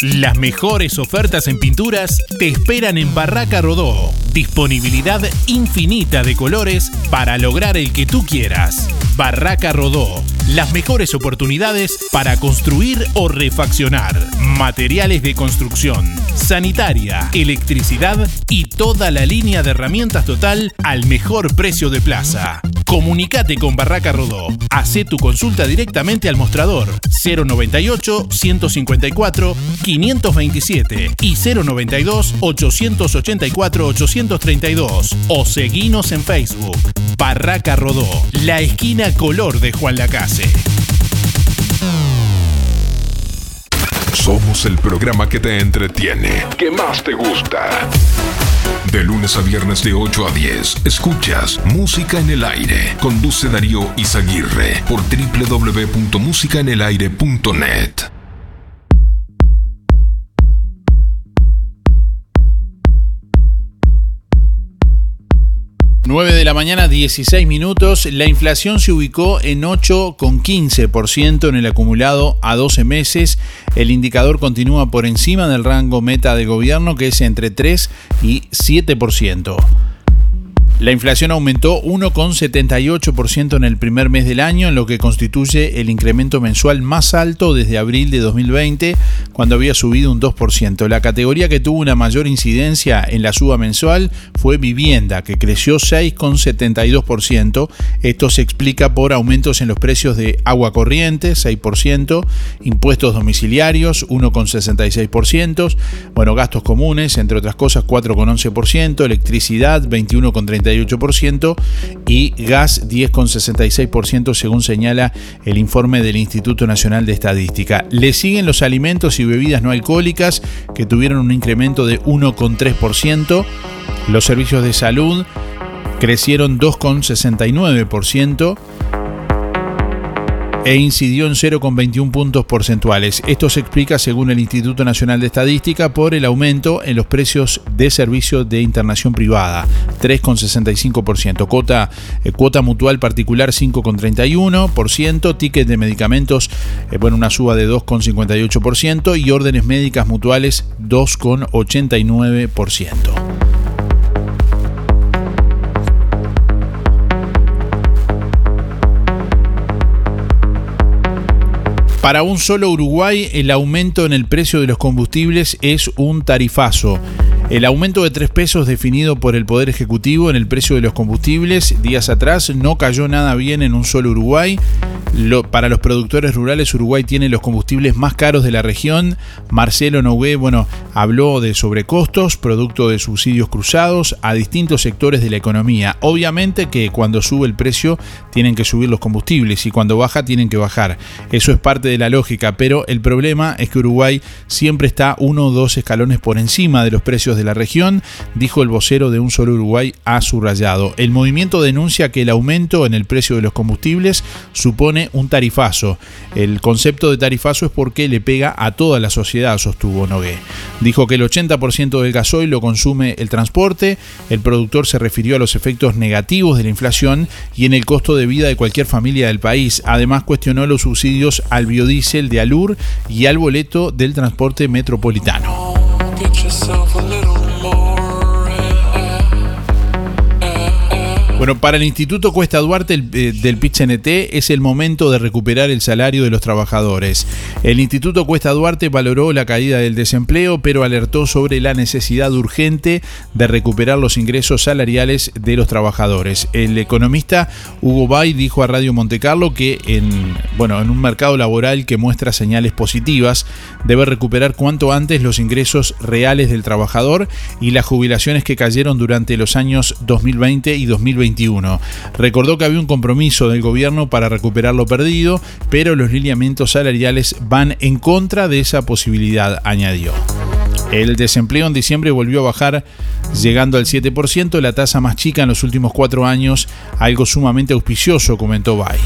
S12: Las mejores ofertas en pinturas te esperan en Barraca Rodó. Disponibilidad infinita de colores para lograr el que tú quieras. Barraca Rodó. Las mejores oportunidades para construir o refaccionar. Materiales de construcción, sanitaria, electricidad y toda la línea de herramientas total al mejor precio de plaza. Comunicate con Barraca Rodó. Hacé tu consulta directamente al mostrador 098 154 527 y 092 884 832 o seguinos en Facebook. Barraca Rodó, la esquina color de Juan
S20: Somos el programa que te entretiene, que más te gusta. De lunes a viernes de 8 a 10, escuchas Música en el Aire. Conduce Darío Izaguirre por www.musicaenelaire.net.
S1: 9 de la mañana, 16 minutos. La inflación se ubicó en 8,15% en el acumulado a 12 meses. El indicador continúa por encima del rango meta de gobierno, que es entre 3 y 7%. La inflación aumentó 1,78% en el primer mes del año, en lo que constituye el incremento mensual más alto desde abril de 2020, cuando había subido un 2%. La categoría que tuvo una mayor incidencia en la suba mensual fue vivienda, que creció 6,72%. Esto se explica por aumentos en los precios de agua corriente, 6%, impuestos domiciliarios, 1,66%, bueno, gastos comunes, entre otras cosas, 4,11%, electricidad, 21,38%, y gas 10,66% según señala el informe del Instituto Nacional de Estadística. Le siguen los alimentos y bebidas no alcohólicas que tuvieron un incremento de 1,3%. Los servicios de salud crecieron 2,69% e incidió en 0,21 puntos porcentuales. Esto se explica, según el Instituto Nacional de Estadística, por el aumento en los precios de servicio de internación privada, 3,65%, cuota, eh, cuota mutual particular 5,31%, ticket de medicamentos, eh, bueno, una suba de 2,58% y órdenes médicas mutuales 2,89%. Para un solo Uruguay, el aumento en el precio de los combustibles es un tarifazo. El aumento de 3 pesos definido por el Poder Ejecutivo en el precio de los combustibles días atrás no cayó nada bien en un solo Uruguay. Para los productores rurales, Uruguay tiene los combustibles más caros de la región. Marcelo Nogué, bueno, habló de sobrecostos, producto de subsidios cruzados a distintos sectores de la economía. Obviamente que cuando sube el precio tienen que subir los combustibles y cuando baja tienen que bajar. Eso es parte de la lógica, pero el problema es que Uruguay siempre está uno o dos escalones por encima de los precios de la región, dijo el vocero de Un Solo Uruguay a subrayado. El movimiento denuncia que el aumento en el precio de los combustibles supone un tarifazo. El concepto de tarifazo es porque le pega a toda la sociedad, sostuvo Nogué. Dijo que el 80% del gasoil lo consume el transporte, el productor se refirió a los efectos negativos de la inflación y en el costo de vida de cualquier familia del país. Además cuestionó los subsidios al biodiesel de Alur y al boleto del transporte metropolitano. Para el Instituto Cuesta Duarte el, eh, del es el momento de recuperar el salario de los trabajadores. El Instituto Cuesta Duarte valoró la caída del desempleo, pero alertó sobre la necesidad urgente de recuperar los ingresos salariales de los trabajadores. El economista Hugo Bay dijo a Radio Montecarlo que en, bueno, en un mercado laboral que muestra señales positivas, debe recuperar cuanto antes los ingresos reales del trabajador y las jubilaciones que cayeron durante los años 2020 y 2021. Recordó que había un compromiso del gobierno para recuperar lo perdido, pero los lineamientos salariales van en contra de esa posibilidad, añadió. El desempleo en diciembre volvió a bajar, llegando al 7%, la tasa más chica en los últimos cuatro años, algo sumamente auspicioso, comentó Bay.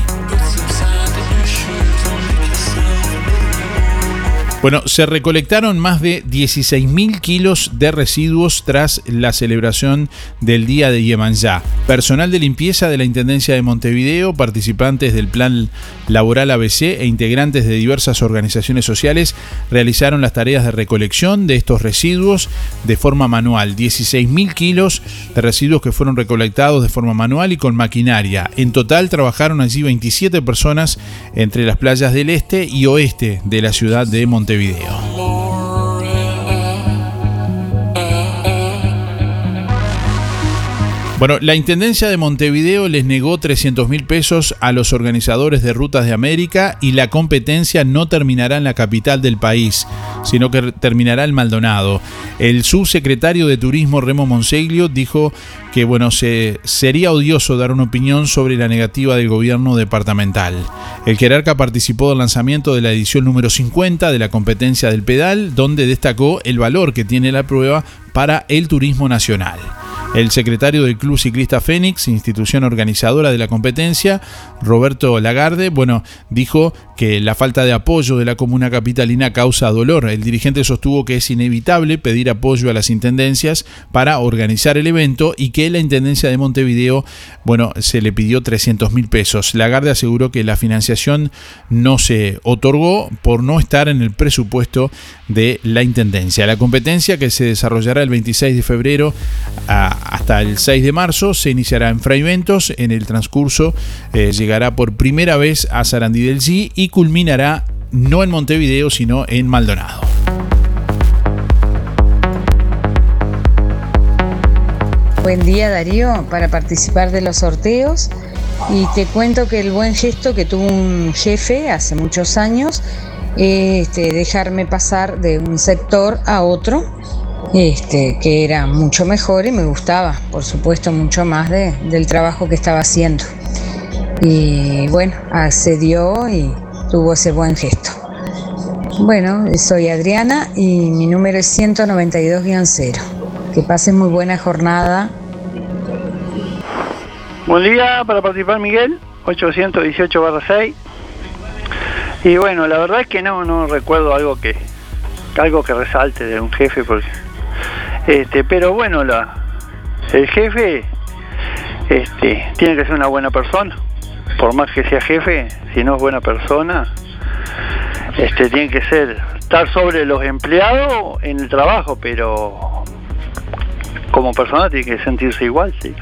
S1: Bueno, se recolectaron más de 16.000 kilos de residuos tras la celebración del Día de Yemanjá. Personal de limpieza de la Intendencia de Montevideo, participantes del Plan Laboral ABC e integrantes de diversas organizaciones sociales realizaron las tareas de recolección de estos residuos de forma manual. 16.000 kilos de residuos que fueron recolectados de forma manual y con maquinaria. En total trabajaron allí 27 personas entre las playas del este y oeste de la ciudad de Montevideo. Este Montevideo. Bueno, la Intendencia de Montevideo les negó 300 mil pesos a los organizadores de Rutas de América y la competencia no terminará en la capital del país, sino que terminará en Maldonado. El subsecretario de Turismo Remo Monseglio dijo que bueno, se, sería odioso dar una opinión sobre la negativa del gobierno departamental. El jerarca participó del lanzamiento de la edición número 50 de la competencia del pedal, donde destacó el valor que tiene la prueba para el turismo nacional. El secretario del Club Ciclista Fénix, institución organizadora de la competencia, Roberto Lagarde, bueno, dijo que la falta de apoyo de la comuna capitalina causa dolor. El dirigente sostuvo que es inevitable pedir apoyo a las intendencias para organizar el evento y que la intendencia de Montevideo, bueno, se le pidió 300 mil pesos. Lagarde aseguró que la financiación no se otorgó por no estar en el presupuesto de la intendencia. La competencia que se desarrollará el 26 de febrero hasta el 6 de marzo se iniciará en Fraiventos. En el transcurso eh, llegará por primera vez a Sarandí del Sí y culminará no en Montevideo, sino en Maldonado.
S21: Buen día Darío, para participar de los sorteos y te cuento que el buen gesto que tuvo un jefe hace muchos años, este, dejarme pasar de un sector a otro este, que era mucho mejor y me gustaba, por supuesto, mucho más de- del trabajo que estaba haciendo. Y bueno, accedió y tuvo ese buen gesto. Bueno, soy Adriana y mi número es 192-0. Que pasen muy buena jornada.
S22: Buen día para participar Miguel, 818-6. Y bueno, la verdad es que no, no recuerdo algo que algo que resalte de un jefe porque este, pero bueno, la el jefe este tiene que ser una buena persona. Por más que sea jefe, si no es buena persona, este tiene que ser estar sobre los empleados en el trabajo, pero como persona tiene que sentirse igual, sí.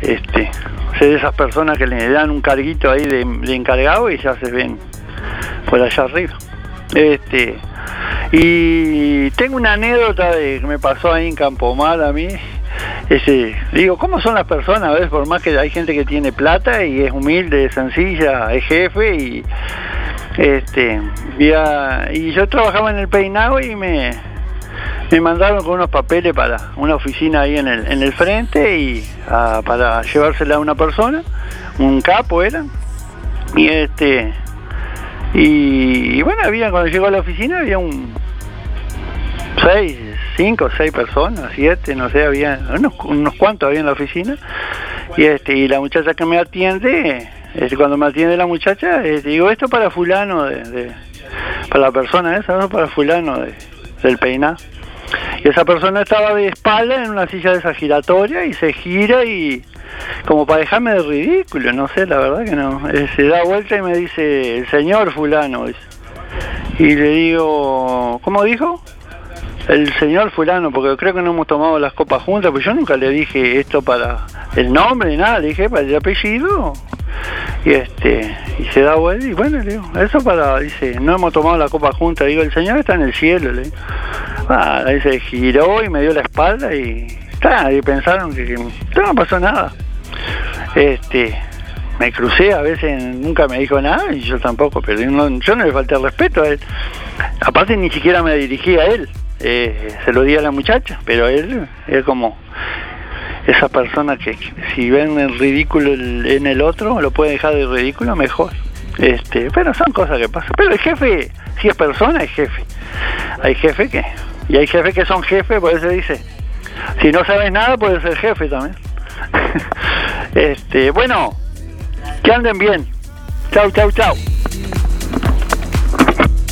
S22: Este, ser esas personas que le dan un carguito ahí de, de encargado y ya se ven por allá arriba. Este, y tengo una anécdota de que me pasó ahí en Campomar a mí. Ese, digo, ¿cómo son las personas? ¿Ves? Por más que hay gente que tiene plata y es humilde, sencilla, es jefe y este y, y yo trabajaba en el peinado y me, me mandaron con unos papeles para una oficina ahí en el, en el frente y para llevársela a una persona, un capo era. Y este y, y bueno, había cuando llegó a la oficina había un seis, cinco, seis personas, siete, no sé, había unos, unos cuantos había en la oficina. Y este y la muchacha que me atiende, este, cuando me atiende la muchacha, este, digo, esto para fulano, de, para la persona esa, ¿no? para fulano de- del peinado. Y esa persona estaba de espalda en una silla de esa giratoria y se gira y como para dejarme de ridículo, no sé, la verdad que no. Se da vuelta y me dice, el señor fulano. Y le digo, ¿cómo dijo? El señor fulano, porque creo que no hemos tomado las copas juntas, pues yo nunca le dije esto para el nombre, nada, le dije para el apellido. Y este, y se da vuelta y bueno, le digo, eso para, dice, no hemos tomado la copa juntas, digo, el señor está en el cielo, le digo. Ah, giró y me dio la espalda y, ta, y pensaron que, no pasó nada. Este, me crucé, a veces nunca me dijo nada y yo tampoco, pero no, yo no le falté el respeto a él. Aparte ni siquiera me dirigí a él, eh, se lo di a la muchacha, pero él es como esa persona que, si ven el ridículo en el otro, lo puede dejar de ridículo, mejor. Este, pero son cosas que pasan. Pero el jefe, si es persona, es jefe. Hay jefe que, y hay jefes que son jefes, por eso dice, si no sabes nada, puedes ser jefe también. este, bueno, que anden bien. Chau, chau, chau.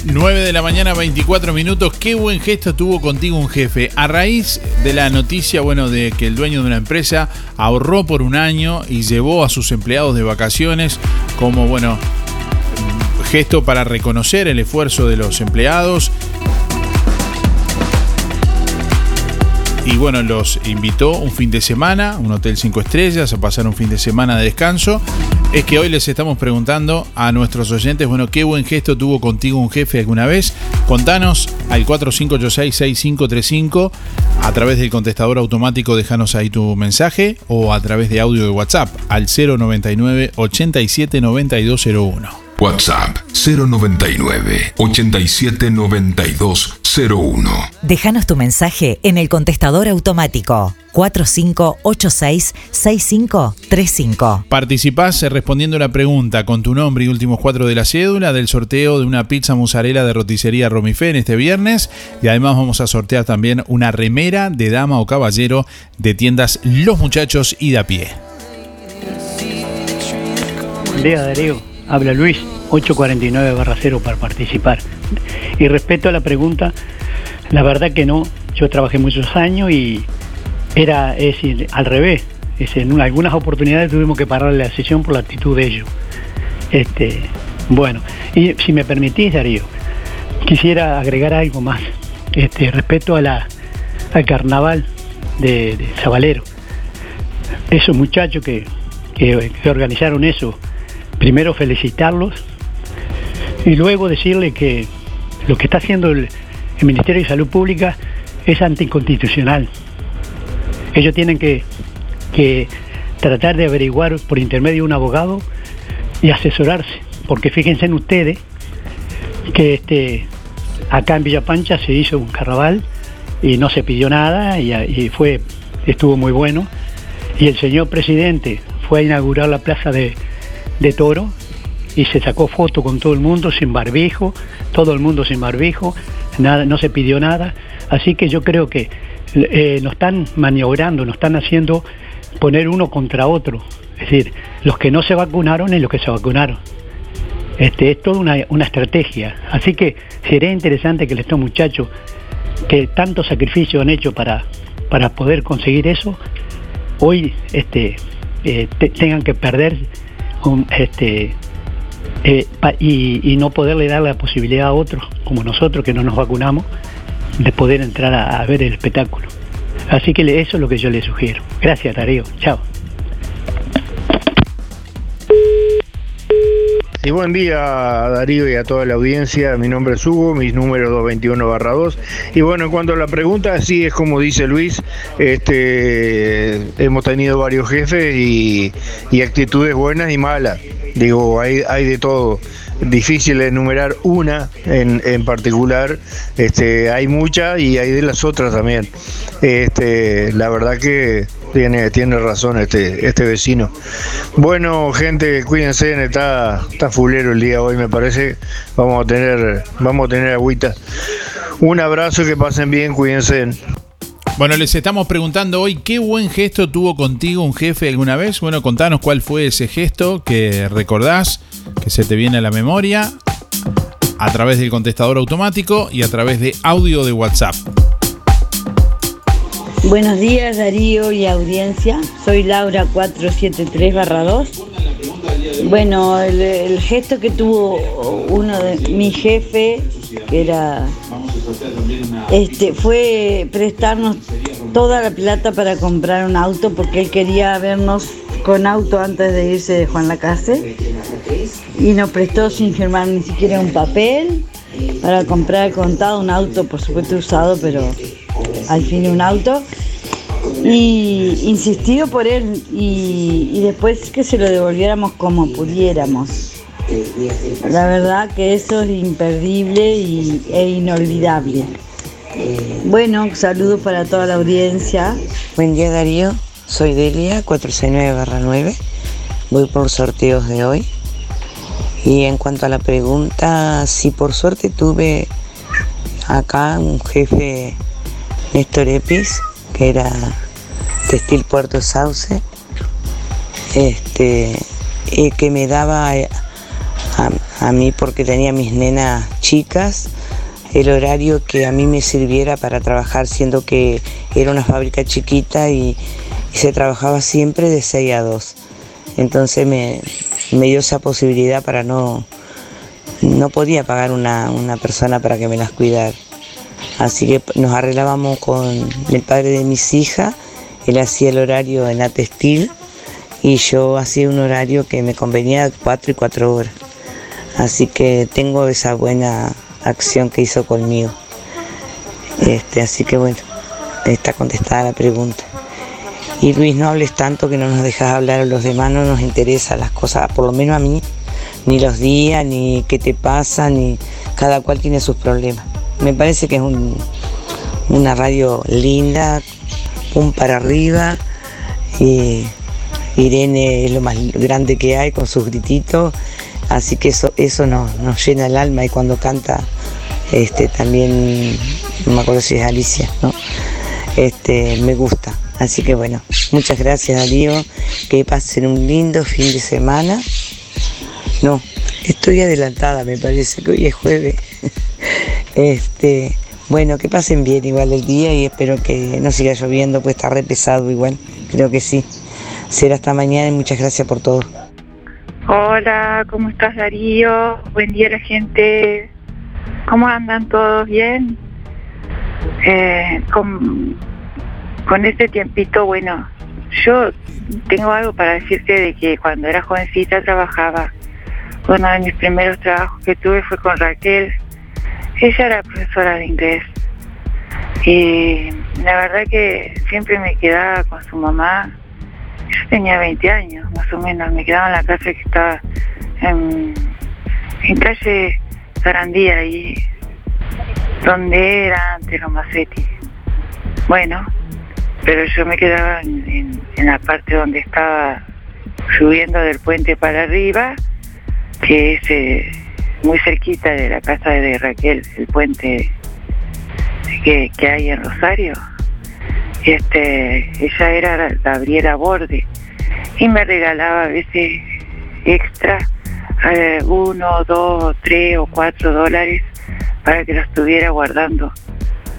S1: 9 de la mañana, 24 minutos. Qué buen gesto tuvo contigo un jefe. A raíz de la noticia, bueno, de que el dueño de una empresa ahorró por un año y llevó a sus empleados de vacaciones como, bueno, gesto para reconocer el esfuerzo de los empleados. Y bueno, los invitó un fin de semana, un hotel 5 estrellas, a pasar un fin de semana de descanso. Es que hoy les estamos preguntando a nuestros oyentes, bueno, qué buen gesto tuvo contigo un jefe alguna vez. Contanos al 4586-6535 a través del contestador automático, déjanos ahí tu mensaje o a través de audio de WhatsApp al 099 87 9201.
S20: WhatsApp 099 87 9201.
S23: Déjanos tu mensaje en el contestador automático 4586-6535.
S1: Participás eh, respondiendo la pregunta con tu nombre y últimos cuatro de la cédula del sorteo de una pizza mozzarella de roticería Romifé en este viernes. Y además vamos a sortear también una remera de dama o caballero de tiendas Los Muchachos y de a pie.
S24: Buen día, Darío. Habla Luis, 849 barra 0 para participar. Y respecto a la pregunta, la verdad que no. Yo trabajé muchos años y era es al revés. Es en algunas oportunidades tuvimos que parar la sesión por la actitud de ellos. Este, bueno, y si me permitís, Darío, quisiera agregar algo más. Este, respecto a la, al carnaval de, de Zabalero. Esos muchachos que- que organizaron eso, primero felicitarlos y luego decirle que lo que está haciendo el, Ministerio de Salud Pública es anticonstitucional. Ellos tienen que, que tratar de averiguar por intermedio de un abogado y asesorarse, porque fíjense en ustedes que este, acá en Villa Pancha se hizo un carnaval y no se pidió nada y, y fue estuvo muy bueno y el señor presidente fue a inaugurar la plaza de, de Toro y se sacó foto con todo el mundo sin barbijo, todo el mundo sin barbijo, nada, no se pidió nada, así que yo creo que eh, nos están maniobrando, nos están haciendo poner uno contra otro, es decir, los que no se vacunaron y los que se vacunaron. Este, es toda una, una estrategia, así que sería interesante que estos muchachos que tanto sacrificio han hecho para, para poder conseguir eso, hoy este, eh, te- tengan que perder este, eh, y, no poderle dar la posibilidad a otros, como nosotros que no nos vacunamos, de poder entrar a, a ver el espectáculo. Así que eso es lo que yo le sugiero. Gracias, Darío. Chao.
S25: Y buen día Darío y a toda la audiencia, mi nombre es Hugo, mis números 221 barra 2. Y bueno, en cuanto a la pregunta, sí es como dice Luis, este, hemos tenido varios jefes y, y actitudes buenas y malas. Digo, hay, hay de todo. Difícil enumerar una en, en particular, este, hay muchas y hay de las otras también. Este, la verdad que tiene, tiene razón este, este vecino. Bueno, gente, cuídense, está, está fulero el día hoy, me parece. Vamos a tener, vamos a tener agüita. Un abrazo, que pasen bien, cuídense.
S1: Bueno, les estamos preguntando hoy qué buen gesto tuvo contigo un jefe alguna vez. Bueno, contanos cuál fue ese gesto que recordás, que se te viene a la memoria, a través del contestador automático y a través de audio de WhatsApp.
S26: Buenos días Darío y audiencia, soy Laura 473-2. Bueno, el, gesto que tuvo uno de mi jefe, que era, este, fue prestarnos toda la plata para comprar un auto porque él quería vernos con auto antes de irse de Juan Lacase y nos prestó sin firmar ni siquiera un papel para comprar contado un auto, por supuesto usado, pero al fin un auto. Y insistido por él y, y después que se lo devolviéramos como pudiéramos. La verdad que eso es imperdible y, e inolvidable. Bueno, saludos para toda la audiencia.
S19: Buen día Darío, soy Delia 469-9, voy por sorteos de hoy. Y en cuanto a la pregunta, si por suerte tuve acá un jefe Néstor Epis, que era Textil Puerto Sauce, este, y que me daba a, a, mí porque tenía mis nenas chicas el horario que a mí me sirviera para trabajar, siendo que era una fábrica chiquita y, y se trabajaba siempre de 6 a 2. Entonces me, me dio esa posibilidad para no, no podía pagar una, una persona para que me las cuidara. Así que nos arreglábamos con el padre de mis hijas, él hacía el horario en Atestil y yo hacía un horario que me convenía cuatro y cuatro horas. Así que tengo esa buena acción que hizo conmigo. Este, así que bueno, está contestada la pregunta. Y Luis, no hables tanto que no nos dejas hablar a los demás, no nos interesa las cosas, por lo menos a mí, ni los días, ni qué te pasa, ni cada cual tiene sus problemas. Me parece que es un, una radio linda, un para arriba, y Irene es lo más grande que hay con sus grititos, así que eso, eso nos, nos llena el alma y cuando canta este, también, no me acuerdo si es Alicia, ¿no? Este, me gusta. Así que bueno, muchas gracias Darío, que pasen un lindo fin de semana. No, estoy adelantada, me parece que hoy es jueves. Este, bueno, que pasen bien igual el día y espero que no siga lloviendo, pues está re pesado igual, creo que sí. Será hasta mañana y muchas gracias por todo.
S27: Hola, ¿cómo estás Darío? Buen día la gente. ¿Cómo andan todos bien? Eh, con, con este tiempito, bueno, yo tengo algo para decirte de que cuando era jovencita trabajaba. Uno de mis primeros trabajos que tuve fue con Raquel. Ella era profesora de inglés. Y la verdad que siempre me quedaba con su mamá. Yo tenía 20 años, más o menos. Me quedaba en la casa que estaba en, en calle Sarandía, ahí donde era antes los Macetti. Bueno, pero yo me quedaba en la parte donde estaba subiendo del puente para arriba, que es eh, muy cerquita de la casa de Raquel, el puente que, que hay en Rosario. Este, ella era Gabriela Borde y me regalaba a veces extra eh, uno, dos, tres o cuatro dólares para que los estuviera guardando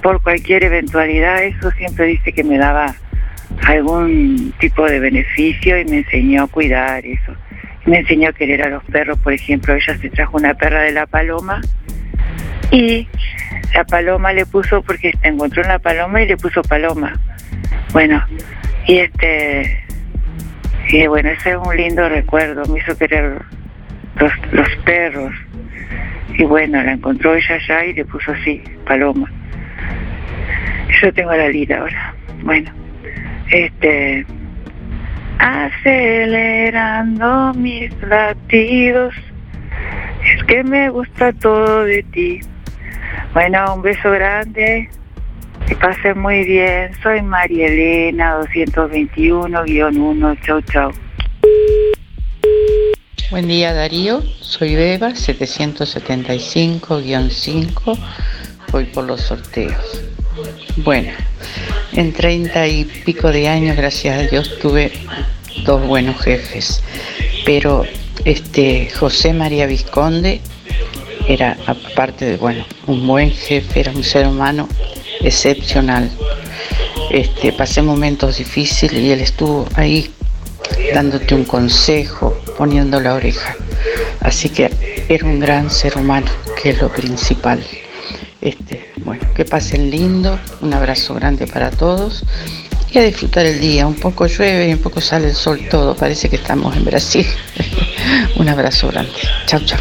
S27: por cualquier eventualidad. Eso siempre dice que me daba algún tipo de beneficio y me enseñó a cuidar eso. Me enseñó a querer a los perros, por ejemplo, ella se trajo una perra de la paloma y la paloma le puso, porque encontró una paloma y le puso paloma. Bueno, y este, y bueno, ese es un lindo recuerdo, me hizo querer los, perros. Y bueno, la encontró ella allá y le puso así, paloma. Yo tengo la lira ahora. Bueno, este, acelerando mis latidos, es que me gusta todo de ti. Bueno, un beso grande, que pasen muy bien. Soy María Elena, 221-1. Chau, chau.
S28: Buen día Darío, soy Beba, 775-5, voy por los sorteos. Bueno, en treinta y pico de años, gracias a Dios, tuve dos buenos jefes, pero este José María Visconde era, aparte de, bueno, un buen jefe, era un ser humano excepcional. Este, pasé momentos difíciles y él estuvo ahí dándote un consejo, poniendo la oreja. Así que era un gran ser humano, que es lo principal. Este, bueno, que pasen lindo, un abrazo grande para todos y a disfrutar el día. Un poco llueve y un poco sale el sol todo, parece que estamos en Brasil. un abrazo grande. Chao, chao.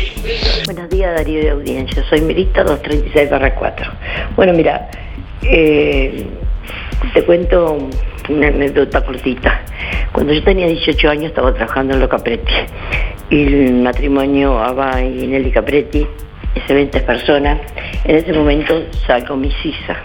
S29: Buenos días Darío de audiencia, soy Mirita 236 4. Bueno, mira, eh, te cuento una anécdota cortita. Cuando yo tenía 18 años estaba trabajando en Lo Capretti y el matrimonio Aba y Nelly Capretti es de 20 personas. En ese momento salgo mi CISA.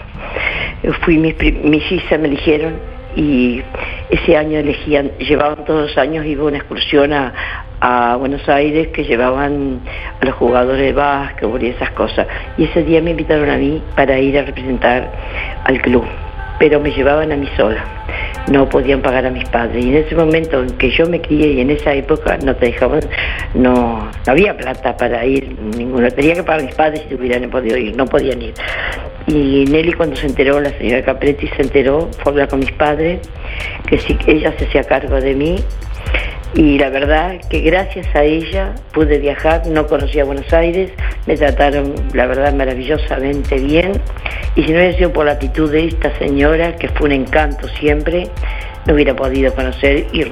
S29: Fui mi, mi CISA, me eligieron y ese año elegían, llevaban todos los años, iba una excursión a, a Buenos Aires que llevaban a los jugadores de básquetbol y esas cosas. Y ese día me invitaron a mí para ir a representar al club, pero me llevaban a mí sola. no podían pagar a mis padres. Y en ese momento en que yo me crié y en esa época no te dejaban, no, no había plata para ir, ninguno. Tenía que pagar a mis padres si hubieran podido ir, no podían ir. Y Nelly cuando se enteró, la señora Capretti se enteró, fue a hablar con mis padres, que que ella se hacía cargo de mí y la verdad que gracias a ella pude viajar, no conocía Buenos Aires, me trataron la verdad maravillosamente bien. Y si no hubiera sido por la actitud de esta señora, que fue un encanto siempre, no hubiera podido conocer y,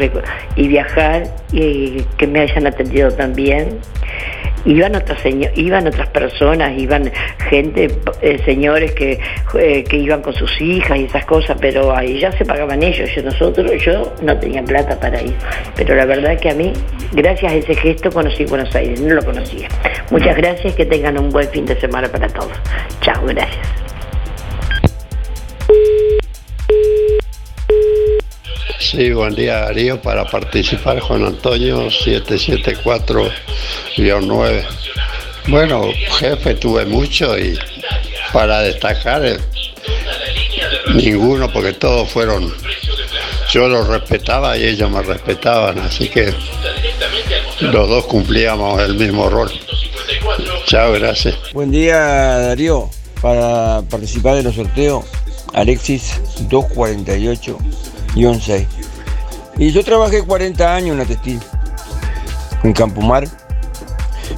S29: y viajar y que me hayan atendido tan bien iban otras iban otras personas iban gente eh, señores que, eh, que iban con sus hijas y esas cosas pero ahí ya se pagaban ellos. Yo nosotros yo no tenía plata para ir. Pero la verdad que a mí gracias a ese gesto conocí Buenos Aires. No lo conocía. Muchas gracias que tengan un buen fin de semana para todos. Chao gracias
S30: Sí, buen día Darío, para participar Juan Antonio 774-9. Bueno, jefe tuve mucho y para destacar eh, ninguno porque todos fueron, yo los respetaba y ellos me respetaban, así que los dos cumplíamos el mismo rol. Chao, gracias.
S25: Buen día Darío, para participar de los sorteos, Alexis 248 6. Y yo trabajé 40 años en la textil, en Campomar,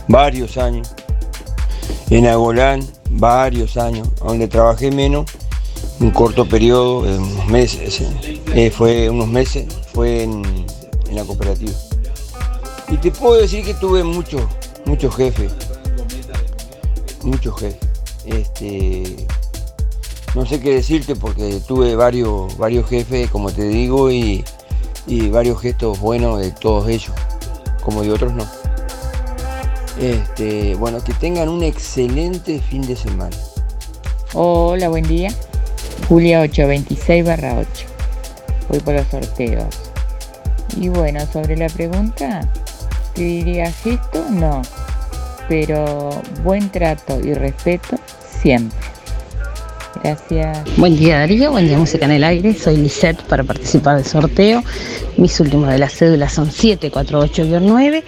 S25: varios años, en Agolán, varios años, donde trabajé menos, un corto periodo, unos meses, eh, fue unos meses, fue en, en, la cooperativa. Y te puedo decir que tuve muchos, muchos jefes, muchos jefes. Este, no sé qué decirte porque tuve varios, varios jefes, como te digo, y, varios gestos buenos de todos ellos, como de otros no. Este, bueno, que tengan un excelente fin de semana.
S31: Hola, buen día. Julia 826 barra 8. Voy por los sorteos. Y bueno, sobre la pregunta, ¿te diría gesto? No. Pero buen trato y respeto siempre. Gracias.
S32: Buen día Darío, buen día Música en el Aire. Soy Lisette para participar del sorteo. Mis últimos de las cédulas son 748-9.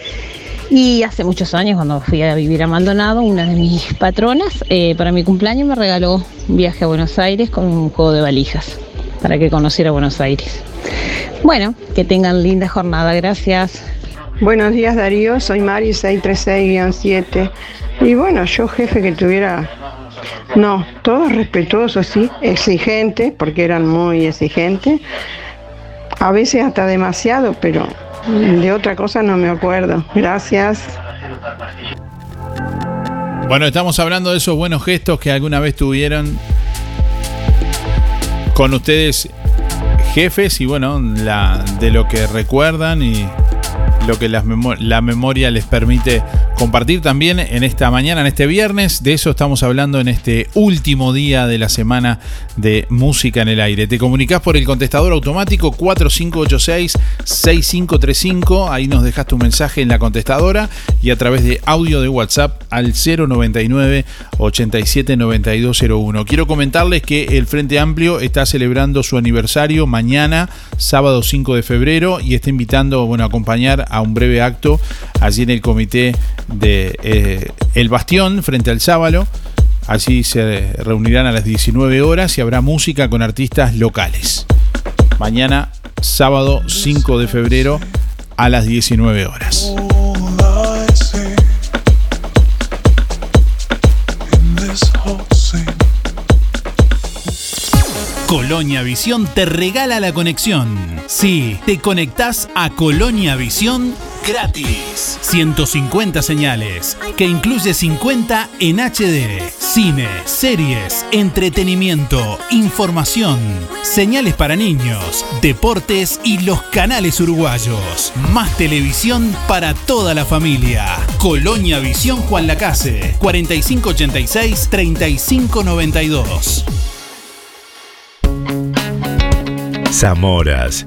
S32: Y hace muchos años, cuando fui a vivir a Maldonado, una de mis patronas, eh, para mi cumpleaños me regaló un viaje a Buenos Aires con un juego de valijas para que conociera Buenos Aires. Bueno, que tengan linda jornada, gracias.
S33: Buenos días Darío, soy Mari 636-7. Y bueno, yo jefe que tuviera no, todos respetuosos, sí, exigentes, porque eran muy exigentes. A veces hasta demasiado, pero de otra cosa no me acuerdo. Gracias.
S1: Bueno, estamos hablando de esos buenos gestos que alguna vez tuvieron con ustedes jefes y bueno, de lo que recuerdan y lo que la memoria les permite compartir también en esta mañana, en este viernes. De eso estamos hablando en este último día de la semana de música en el aire. Te comunicas por el contestador automático 4586-6535. Ahí nos dejas tu mensaje en la contestadora y a través de audio de WhatsApp al 099 879201. Quiero comentarles que el Frente Amplio está celebrando su aniversario mañana, sábado 5 de febrero, y está invitando bueno, a acompañar a un breve acto allí en el comité de eh, El Bastión frente al Sábalo. Allí se reunirán a las 19 horas y habrá música con artistas locales. Mañana, sábado 5 de febrero, a las 19 horas.
S12: Colonia Visión te regala la conexión. Sí, te conectás a Colonia Visión gratis. 150 señales, que incluye 50 en HD. Cine, series, entretenimiento, información, señales para niños, deportes y los canales uruguayos. Más televisión para toda la familia. Colonia Visión Juan Lacase, 4586-3592.
S4: Zamoras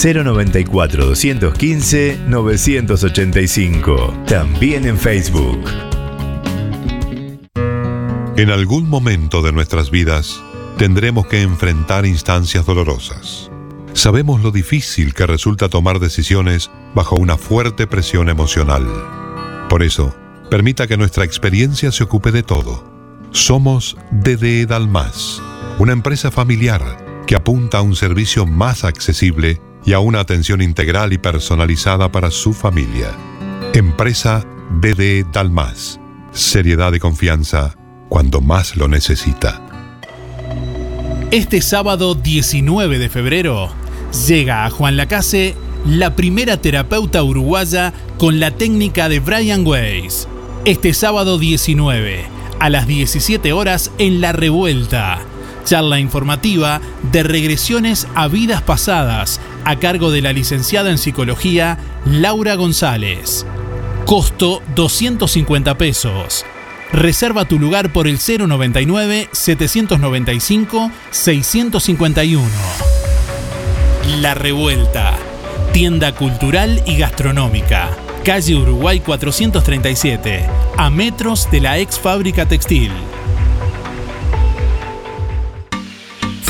S4: 094 215 985. También en Facebook.
S34: En algún momento de nuestras vidas tendremos que enfrentar instancias dolorosas. Sabemos lo difícil que resulta tomar decisiones bajo una fuerte presión emocional. Por eso, permita que nuestra experiencia se ocupe de todo. Somos DDE Dalmas, una empresa familiar que apunta a un servicio más accesible y a una atención integral y personalizada para su familia. Empresa DDE Dalmas. Seriedad y confianza cuando más lo necesita.
S1: Este sábado 19 de febrero llega a Juan Lacase la primera terapeuta uruguaya con la técnica de Brian Weiss. Este sábado 19 a las 17 horas en La Revuelta. Charla informativa de regresiones a vidas pasadas a cargo de la licenciada en psicología Laura González. Costo 250 pesos. Reserva tu lugar por el 099-795-651. La Revuelta. Tienda cultural y gastronómica. Calle Uruguay 437. A metros de la ex fábrica textil.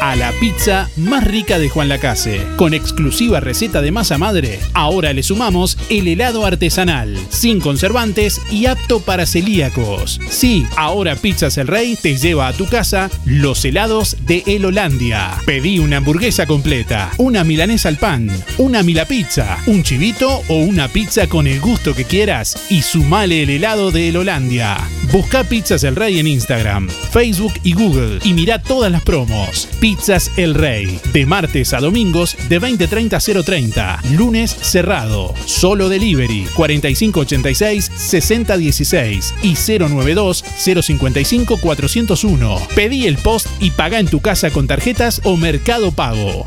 S1: A la pizza más rica de Juan Lacase. Con exclusiva receta de masa madre, ahora le sumamos el helado artesanal, sin conservantes y apto para celíacos. Sí, ahora Pizzas El Rey te lleva a tu casa los helados de El Holandia. Pedí una hamburguesa completa, una milanesa al pan, una mila pizza, un chivito o una pizza con el gusto que quieras y sumale el helado de El Holandia. Busca Pizzas El Rey en Instagram, Facebook y Google y mira todas las promos. Pizzas El Rey, de martes a domingos de 20.30 a 0.30, lunes cerrado, solo delivery 4586-6016 y 092-055-401. Pedí el post y paga en tu casa con tarjetas o Mercado Pago.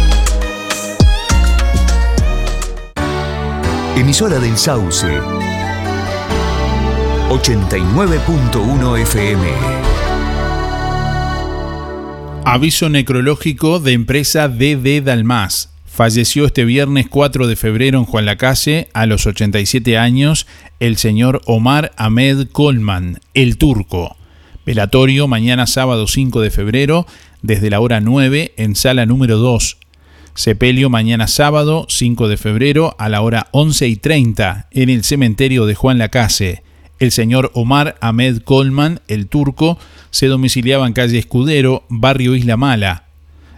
S5: Emisora del Sauce. 89.1 FM.
S35: Aviso necrológico de empresa DD Dalmas. Falleció este viernes 4 de febrero en Juan Lacase, a los 87 años, el señor Omar Ahmed Colman, el turco. Velatorio mañana sábado 5 de febrero, desde la hora 9, en sala número 2. Sepelio mañana sábado 5 de febrero a la hora 11 y 30 en el cementerio de Juan Lacase. El señor Omar Ahmed Colman, el turco, se domiciliaba en calle Escudero, barrio Isla Mala.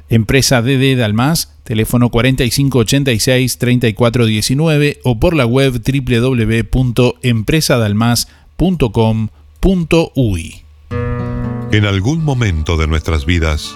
S35: Empresa DD Dalmas, teléfono 4586-3419 o por la web www.empresadalmas.com.uy.
S34: En algún momento de nuestras vidas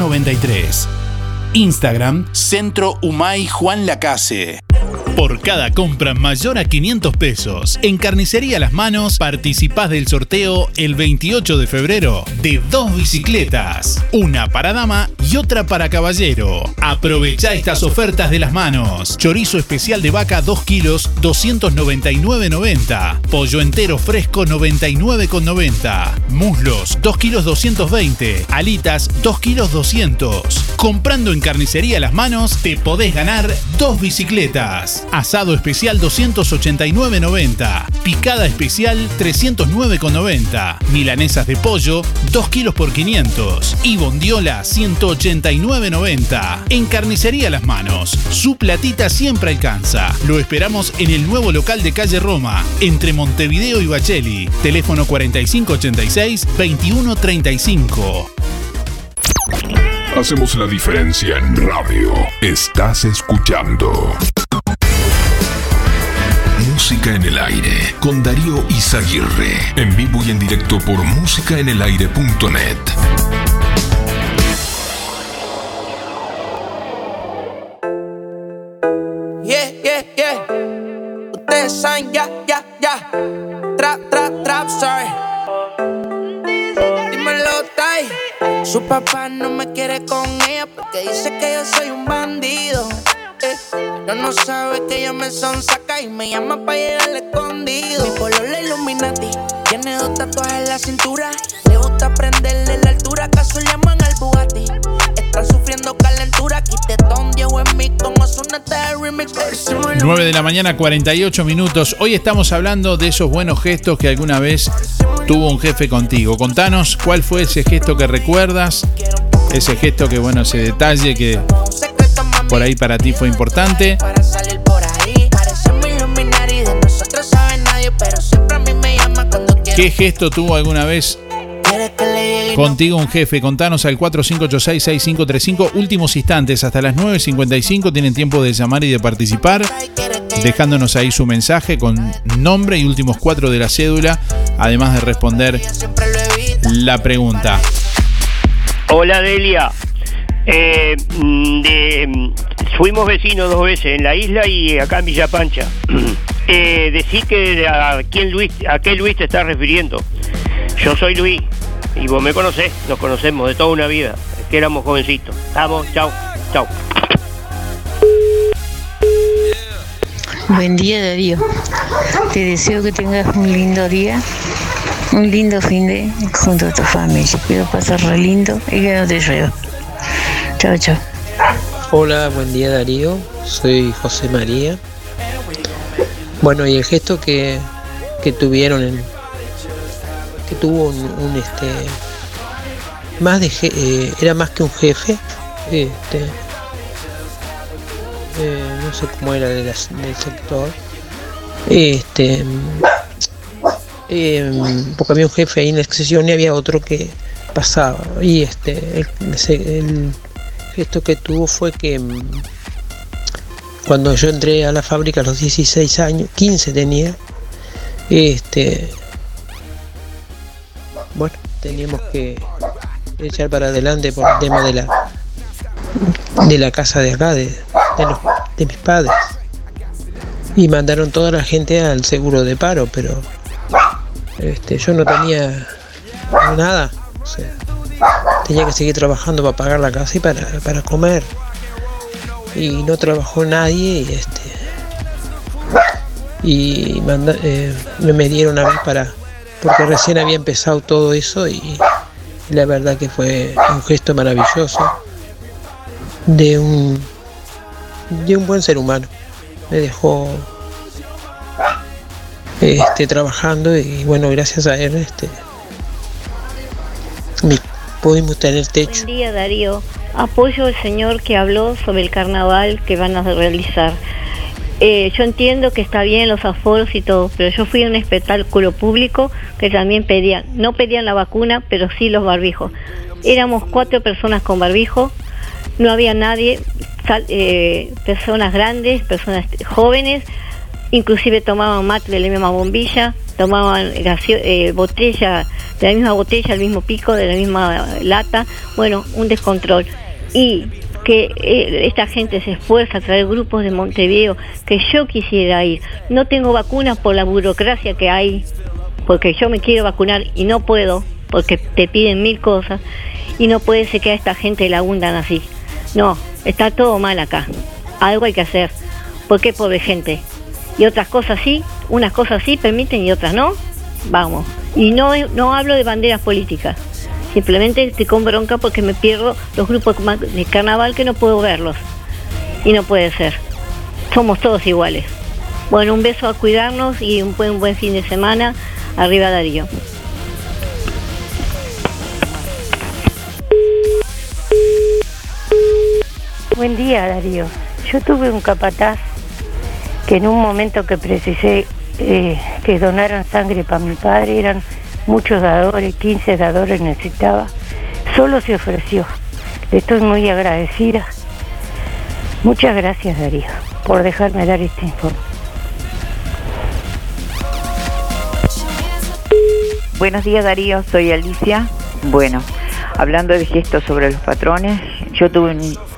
S1: 93. Instagram, Centro Humay Juan Lacase. Por cada compra mayor a 500 pesos en Carnicería Las Manos, participás del sorteo el 28 de febrero de dos bicicletas, una para dama y otra para caballero. Aprovecha estas ofertas de Las Manos. Chorizo especial de vaca 2 kilos 299,90. Pollo entero fresco 99,90. Muslos 2 kilos 220. Alitas 2 kilos 200. Comprando en Carnicería Las Manos te podés ganar dos bicicletas. Asado especial 289,90. Picada especial 309,90. Milanesas de pollo 2 kilos por 500. Y bondiola 189,90. En Carnicería Las Manos. Su platita siempre alcanza. Lo esperamos en el nuevo local de calle Roma, entre Montevideo y Bacheli. Teléfono 4586-2135.
S20: Hacemos la diferencia en radio. Estás escuchando. Música en el aire con Darío Izaguirre. En vivo y en directo por músicaenelaire.net.
S36: Yeah, yeah, yeah. Ustedes saben, ya, ya, ya. Trap, trap, trap, sorry. Dímelo, Tai. Su papá no me quiere con ella porque dice que yo soy un bandido. No, no sabe que ella me sonsaca y me llama pa' llegar escondido. Mi polo la Illuminati, tiene dos tatuajes en la cintura. Le gusta prenderle la altura, acaso llaman al Bugatti. Están sufriendo calentura, quitetón, Diego en mí, como suena este remix.
S35: 9 de la mañana, 48 minutos. Hoy estamos hablando de esos buenos gestos que alguna vez tuvo un jefe contigo. Contanos cuál fue ese gesto que recuerdas, ese gesto que, bueno, ese detalle que por ahí para ti fue importante.
S36: Para salir por ahí, parecemos Illuminati, de nosotros sabe nadie, pero siempre a mí me llama cuando quiere.
S35: ¿Qué gesto tuvo alguna vez contigo un jefe? Contanos al 4586-6535. Últimos instantes, hasta las 9.55 tienen tiempo de llamar y de participar.
S1: dejándonos ahí su mensaje con nombre y últimos cuatro de la cédula, además de responder la pregunta.
S37: Hola Delia. Eh, mm, mm, fuimos vecinos dos veces en la isla y acá en Villa Pancha. Eh, decí que a quién Luis, a qué Luis te estás refiriendo. Yo soy Luis y vos me conocés, nos conocemos de toda una vida, es que éramos jovencitos. Vamos, chao, chao.
S38: Buen día Darío. Te deseo que tengas un lindo día, un lindo fin de junto a tu familia. Que lo pases re lindo y que no te llueva. Chao, chao.
S39: Hola, buen día Darío, soy José María. Bueno, y el gesto que, que tuvieron, en- que tuvo un, un, este, más de, eh, era más que un jefe, este, eh, no sé cómo era de del sector, este, em, porque había un jefe ahí en la excesión y había otro que pasaba y este, el gesto que tuvo fue que mm, cuando yo entré a la fábrica a los 16 años, 15 tenía, este, bueno, teníamos que echar para adelante por el tema de la de la casa de acá, de, de, mis padres. Y mandaron toda la gente al seguro de paro, pero este, yo no tenía nada. Tenía que seguir trabajando para pagar la casa y para, para comer. Y no trabajó nadie y este y manda- eh, me, dieron a mí para porque recién había empezado todo eso y la verdad que fue un gesto maravilloso de un de un buen ser humano me dejó este trabajando y bueno gracias a él este mi- pudimos tener techo
S40: Buen día Darío. Apoyo al señor que habló sobre el carnaval que van a realizar. Eh, yo entiendo que está bien los aforos y todo, pero yo fui a un espectáculo público que también pedían, no pedían la vacuna, pero sí los barbijos. Éramos cuatro personas con barbijo, no había nadie, sal- eh, personas grandes, personas jóvenes, inclusive tomaban mate de la misma bombilla, tomaban eh, botella, de la misma botella, el mismo pico, de la misma lata, bueno, un descontrol. Y que eh, esta gente se esfuerza a traer grupos de Montevideo, que yo quisiera ir. No tengo vacunas por la burocracia que hay, porque yo me quiero vacunar y no puedo, porque te piden mil cosas, y no puede ser que a esta gente la hundan así. No, está todo mal acá. Algo hay que hacer. ¿Por qué pobre gente? Y otras cosas sí, unas cosas sí permiten y otras no. Vamos. Y no, no hablo de banderas políticas. Simplemente estoy con bronca porque me pierdo los grupos de carnaval que no puedo verlos. Y no puede ser. Somos todos iguales. Bueno, un beso a cuidarnos y un buen, buen fin de semana. Arriba Darío.
S41: Buen día, Darío. Yo tuve un capataz que en un momento que precisé eh, que donaran sangre para mi padre, eran muchos dadores, 15 dadores necesitaba, solo se ofreció. Le estoy muy agradecida. Muchas gracias, Darío, por dejarme dar este informe.
S42: Buenos días Darío, soy Alicia. Bueno, hablando de gestos sobre los patrones, yo tuve un-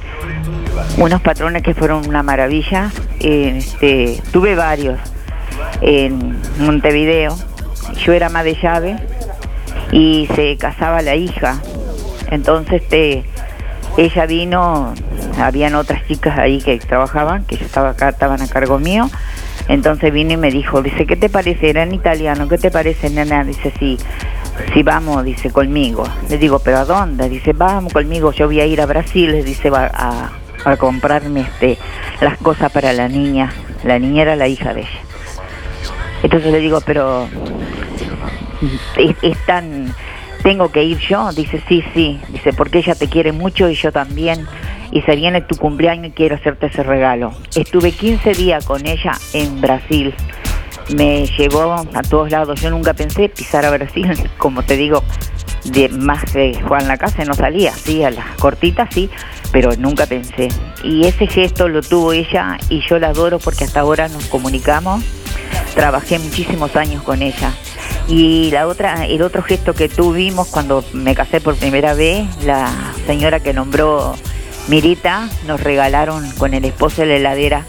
S42: unos patrones que fueron una maravilla. Este, tuve varios en Montevideo. Yo era ama de llave y se casaba la hija. Entonces este, ella vino, habían otras chicas ahí que trabajaban, que yo estaba acá, estaban a cargo mío. Entonces vino y me dijo, dice, ¿qué te parece? Era en italiano, ¿qué te parece, nena? Dice, sí, sí, vamos, dice, conmigo. Le digo, ¿pero a dónde? Dice, vamos conmigo, yo voy a ir a Brasil, le dice, a, a comprarme este, las cosas para la niña. La niña era la hija de ella. Entonces le digo, pero es, es tan, tengo que ir yo, dice, sí, sí, dice, porque ella te quiere mucho y yo también, y se viene tu cumpleaños y quiero hacerte ese regalo. Estuve 15 días con ella en Brasil, me llevó a todos lados. Yo nunca pensé pisar a Brasil, como te digo, de más de Juan la casa no salía, sí, a las cortitas sí, pero nunca pensé. Y ese gesto lo tuvo ella y yo la adoro porque hasta ahora nos comunicamos. Trabajé muchísimos años con ella. Y la otra, el otro gesto que tuvimos cuando me casé por primera vez, la señora que nombró Mirita, nos regalaron con el esposo de la heladera,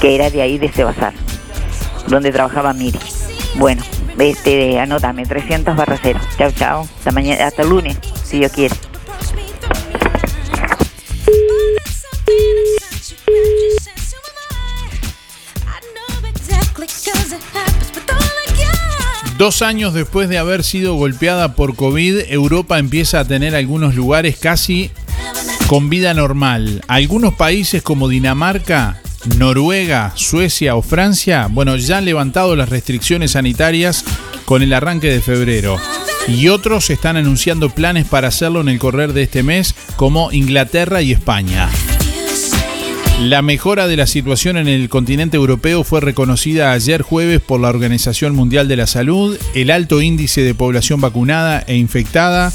S42: que era de ahí de ese bazar, donde trabajaba Miri. Bueno, este, anótame, 300 barra cero. Chao, chao. Hasta mañana, hasta el lunes, si Dios quiere.
S1: Dos años después de haber sido golpeada por COVID, Europa empieza a tener algunos lugares casi con vida normal. Algunos países como Dinamarca, Noruega, Suecia o Francia, bueno, ya han levantado las restricciones sanitarias con el arranque de febrero. Y otros están anunciando planes para hacerlo en el correr de este mes, como Inglaterra y España. La mejora de la situación en el continente europeo fue reconocida ayer jueves por la Organización Mundial de la Salud, el alto índice de población vacunada e infectada,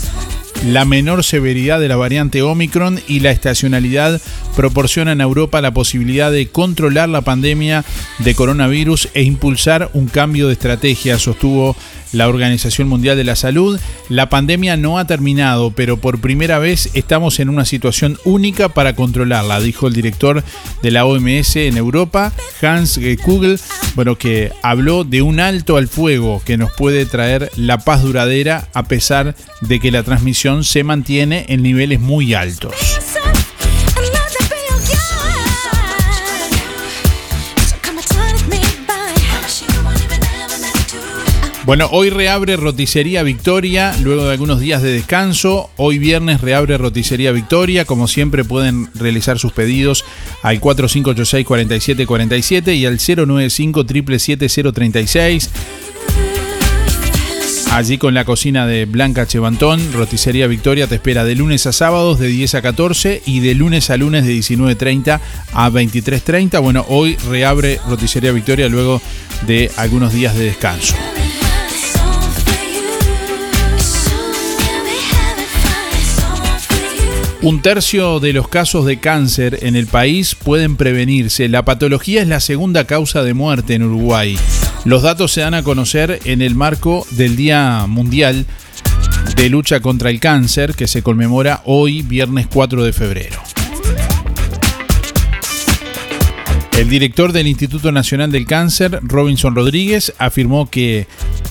S1: la menor severidad de la variante Omicron y la estacionalidad proporcionan a Europa la posibilidad de controlar la pandemia de coronavirus e impulsar un cambio de estrategia, sostuvo la Organización Mundial de la Salud. La pandemia no ha terminado, pero por primera vez estamos en una situación única para controlarla, dijo el director de la OMS en Europa, Hans Kugel, bueno, que habló de un alto al fuego que nos puede traer la paz duradera a pesar de que la transmisión se mantiene en niveles muy altos. Bueno, hoy reabre Roticería Victoria, luego de algunos días de descanso. Hoy viernes reabre Roticería Victoria. Como siempre pueden realizar sus pedidos al 4586-4747 y al 095 036 Allí con la cocina de Blanca Chevantón, Roticería Victoria te espera de lunes a sábados de 10 a 14 y de lunes a lunes de 19.30 a 23.30. Bueno, hoy reabre Roticería Victoria luego de algunos días de descanso. Un tercio de los casos de cáncer en el país pueden prevenirse. La patología es la segunda causa de muerte en Uruguay. Los datos se dan a conocer en el marco del Día Mundial de Lucha contra el Cáncer que se conmemora hoy, viernes 4 de febrero. El director del Instituto Nacional del Cáncer, Robinson Rodríguez, afirmó que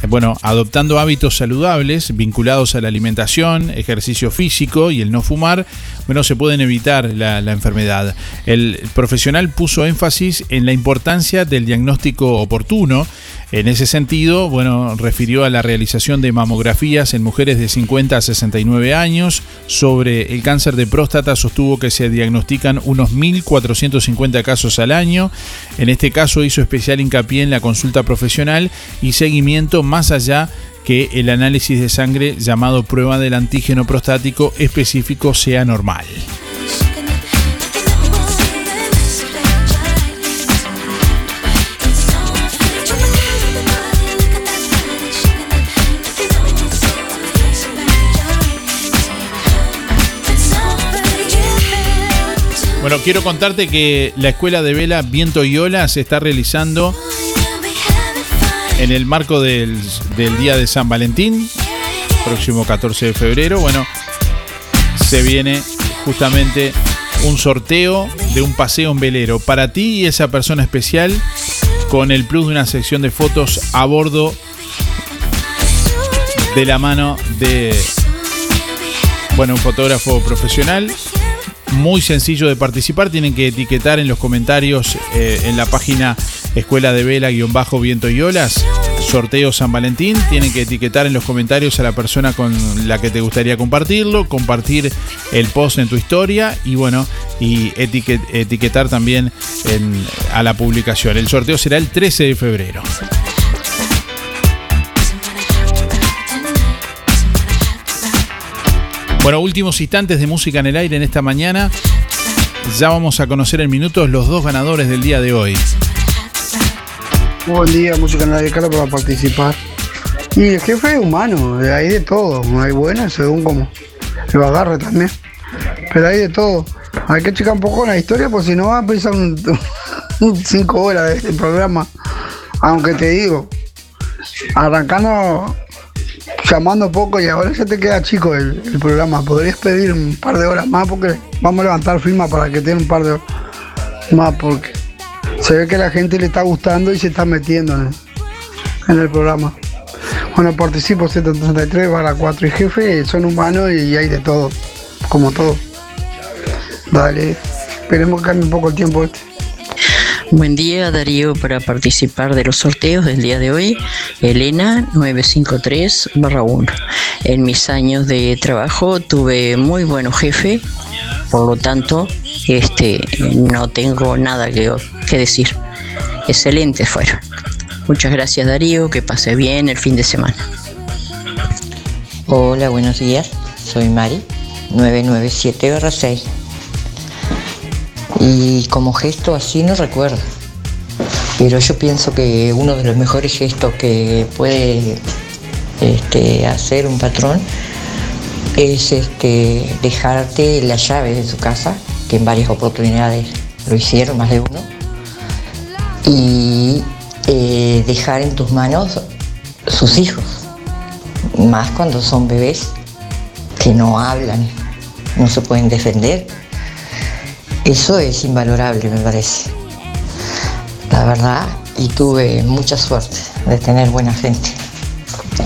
S1: bueno, adoptando hábitos saludables vinculados a la alimentación, ejercicio físico y el no fumar, bueno, se pueden evitar la, enfermedad. El profesional puso énfasis en la importancia del diagnóstico oportuno. En ese sentido, bueno, refirió a la realización de mamografías en mujeres de 50 a 69 años. Sobre el cáncer de próstata sostuvo que se diagnostican unos 1.450 casos al año. En este caso hizo especial hincapié en la consulta profesional y seguimiento más allá que el análisis de sangre llamado prueba del antígeno prostático específico sea normal. Bueno, quiero contarte que la escuela de vela Viento y Ola se está realizando en el marco del, Día de San Valentín, próximo 14 de febrero, bueno, se viene justamente un sorteo de un paseo en velero para ti y esa persona especial con el plus de una sección de fotos a bordo de la mano de bueno, un fotógrafo profesional. Muy sencillo de participar, tienen que etiquetar en los comentarios eh, en la página Escuela de Vela-Viento y Olas, sorteo San Valentín. Tienen que etiquetar en los comentarios a la persona con la que te gustaría compartirlo, compartir el post en tu historia y bueno, y etiquetar también a la publicación. El sorteo será el 13 de febrero. Bueno, últimos instantes de música en el aire en esta mañana. Ya vamos a conocer en minutos los dos ganadores del día de hoy.
S43: Buen día, música en la cara para participar. Y el jefe es humano, hay de todo, hay buenas según como lo agarre también. Pero hay de todo. Hay que checar un poco la historia, porque si no va a pensar un, cinco horas de este programa. Aunque te digo, arrancando, llamando poco y ahora ya te queda chico el, el programa. Podrías pedir un par de horas más porque vamos a levantar firma para que tenga un par de horas más porque se ve que la gente le está gustando y se está metiendo en el, programa. Bueno, participo 733 barra 4 y jefe, son humanos y hay de todo, como todo. Dale, esperemos que cambie un poco el tiempo este.
S36: Buen día Darío para participar de los sorteos del día de hoy. Elena 953-1. En mis años de trabajo tuve muy buenos jefes, por lo tanto este, no tengo nada que, que decir. Excelentes fueron. Muchas gracias Darío, que pase bien el fin de semana.
S44: Hola, buenos días. Soy Mari, 997-6. Y como gesto así no recuerdo. Pero yo pienso que uno de los mejores gestos que puede este, hacer un patrón es este, dejarte la llave de su casa, que en varias oportunidades lo hicieron, más de uno, y eh, dejar en tus manos sus hijos, más cuando son bebés que no hablan, no se pueden defender. Eso es invalorable, me parece. La verdad, y tuve mucha suerte de tener buena gente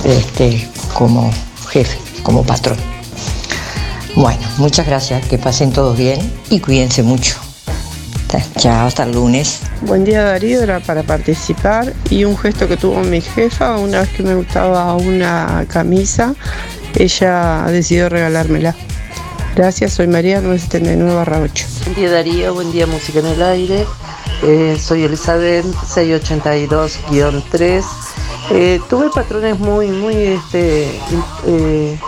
S44: este, como jefe, como patrón. Bueno, muchas gracias, que pasen todos bien y cuídense mucho. Chao, hasta el lunes.
S45: Buen día Darío, era para participar y un gesto que tuvo mi jefa una vez que me gustaba una camisa, ella decidió regalármela. Gracias, soy María 979 8.
S46: Buen día Darío, buen día Música en el Aire. Eh, soy Elizabeth 682-3. Eh, tuve patrones muy, muy, este, eh,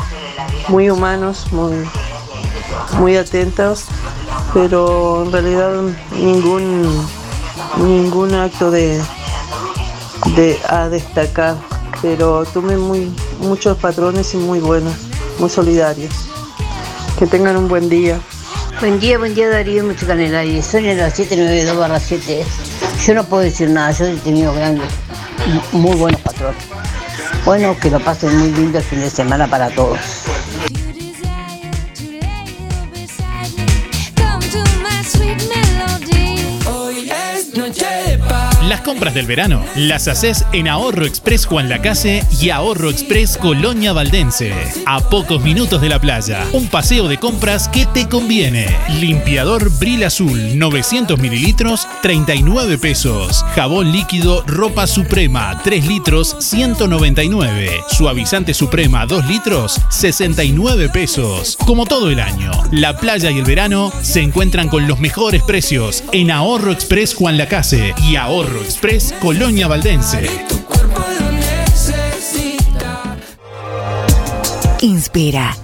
S46: muy humanos, muy, muy atentos, pero en realidad ningún, ningún acto de, de a destacar. Pero tuve muy, muchos patrones y muy buenos, muy solidarios. Que tengan un buen día.
S47: Buen día, buen día Darío, Música en el aire. Soy en la 792 barra 7. Yo no puedo decir nada, yo he tenido grandes, muy buenos patrones. Bueno, que lo pasen muy lindo el fin de semana para todos.
S1: Las compras del verano las haces en Ahorro Express Juan Lacase y Ahorro Express Colonia Valdense. A pocos minutos de la playa. Un paseo de compras que te conviene. Limpiador Bril Azul 900 mililitros 39 pesos. Jabón líquido Ropa Suprema 3 litros 199. Suavizante Suprema 2 litros 69 pesos. Como todo el año, la playa y el verano se encuentran con los mejores precios en Ahorro Express Juan Lacase y Ahorro Express Colonia Valdense.
S23: Inspira.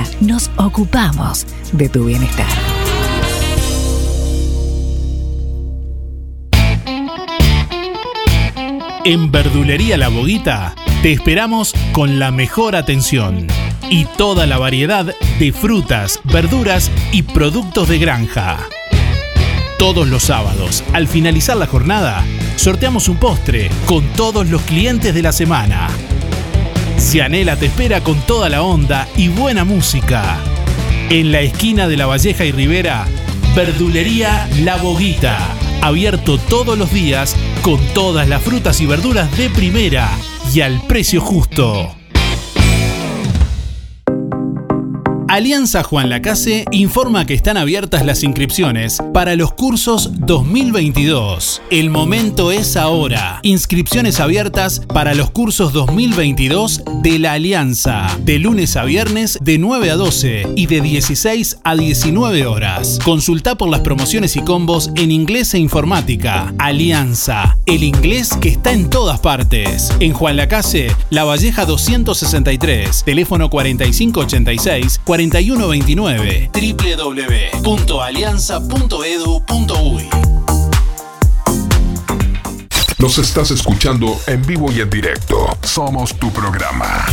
S23: nos ocupamos de tu bienestar.
S1: En Verdulería La Boguita te esperamos con la mejor atención y toda la variedad de frutas, verduras y productos de granja. Todos los sábados, al finalizar la jornada, sorteamos un postre con todos los clientes de la semana. Cianela te espera con toda la onda y buena música. En la esquina de La Valleja y Rivera, Verdulería La Boguita. Abierto todos los días con todas las frutas y verduras de primera y al precio justo.
S12: Alianza Juan Lacase informa que están abiertas las inscripciones para los cursos 2022. El momento es ahora. Inscripciones abiertas para los cursos 2022 de la Alianza, de lunes a viernes de 9 a 12 y de 16 a 19 horas. Consulta por las promociones y combos en inglés e informática. Alianza, el inglés que está en todas partes. En Juan Lacase, La Valleja 263, teléfono 4586 4129 www.alianza.edu.uy
S48: Nos estás escuchando en vivo y en directo. Somos tu programa.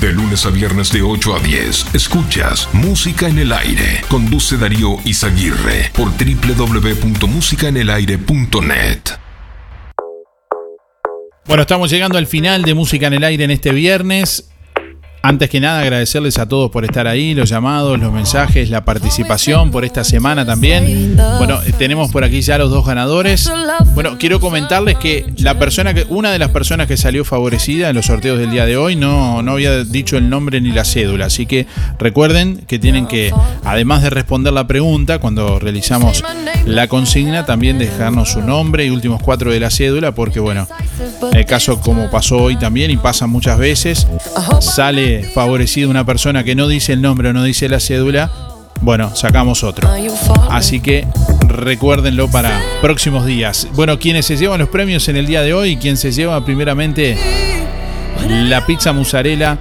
S48: De lunes a viernes de 8 a 10, escuchas Música en el Aire. Conduce Darío Izaguirre por www.musicaenelaire.net.
S1: Bueno, estamos llegando al final de Música en el Aire en este viernes. Antes que nada, agradecerles a todos por estar ahí, los llamados, los mensajes, la participación por esta semana también. Bueno, tenemos por aquí ya los dos ganadores. Bueno, quiero comentarles que la persona que, una de las personas que salió favorecida en los sorteos del día de hoy no, no había dicho el nombre ni la cédula. Así que recuerden que tienen que, además de responder la pregunta, cuando realizamos la consigna, también dejarnos su nombre y últimos cuatro de la cédula, porque bueno, en el caso como pasó hoy también y pasa muchas veces, sale favorecido una persona que no dice el nombre o no dice la cédula, bueno, sacamos otro. Así que recuérdenlo para próximos días. Bueno, quienes se llevan los premios en el día de hoy, quien se lleva primeramente la pizza mozzarella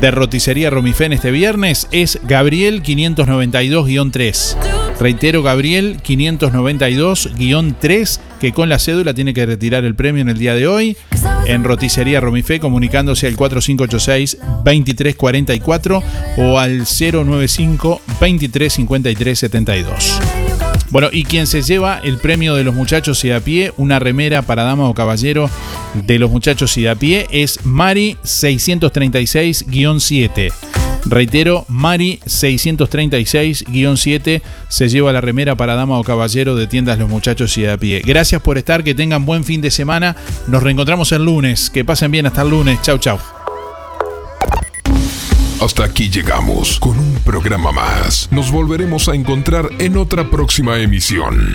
S1: de roticería Romifén este viernes es Gabriel 592-3. Reitero, Gabriel 592-3, que con la cédula tiene que retirar el premio en el día de hoy en Roticería Romifé, comunicándose al 4586-2344 o al 095-235372. Bueno, y quien se lleva el premio de los muchachos y a pie, una remera para dama o caballero de los muchachos y a pie, es Mari 636-7. Reitero, Mari 636-7 se lleva la remera para dama o caballero de tiendas Los Muchachos y de a pie. Gracias por estar, que tengan buen fin de semana. Nos reencontramos el lunes. Que pasen bien hasta el lunes. Chau, chau.
S48: Hasta aquí llegamos con un programa más. Nos volveremos a encontrar en otra próxima emisión.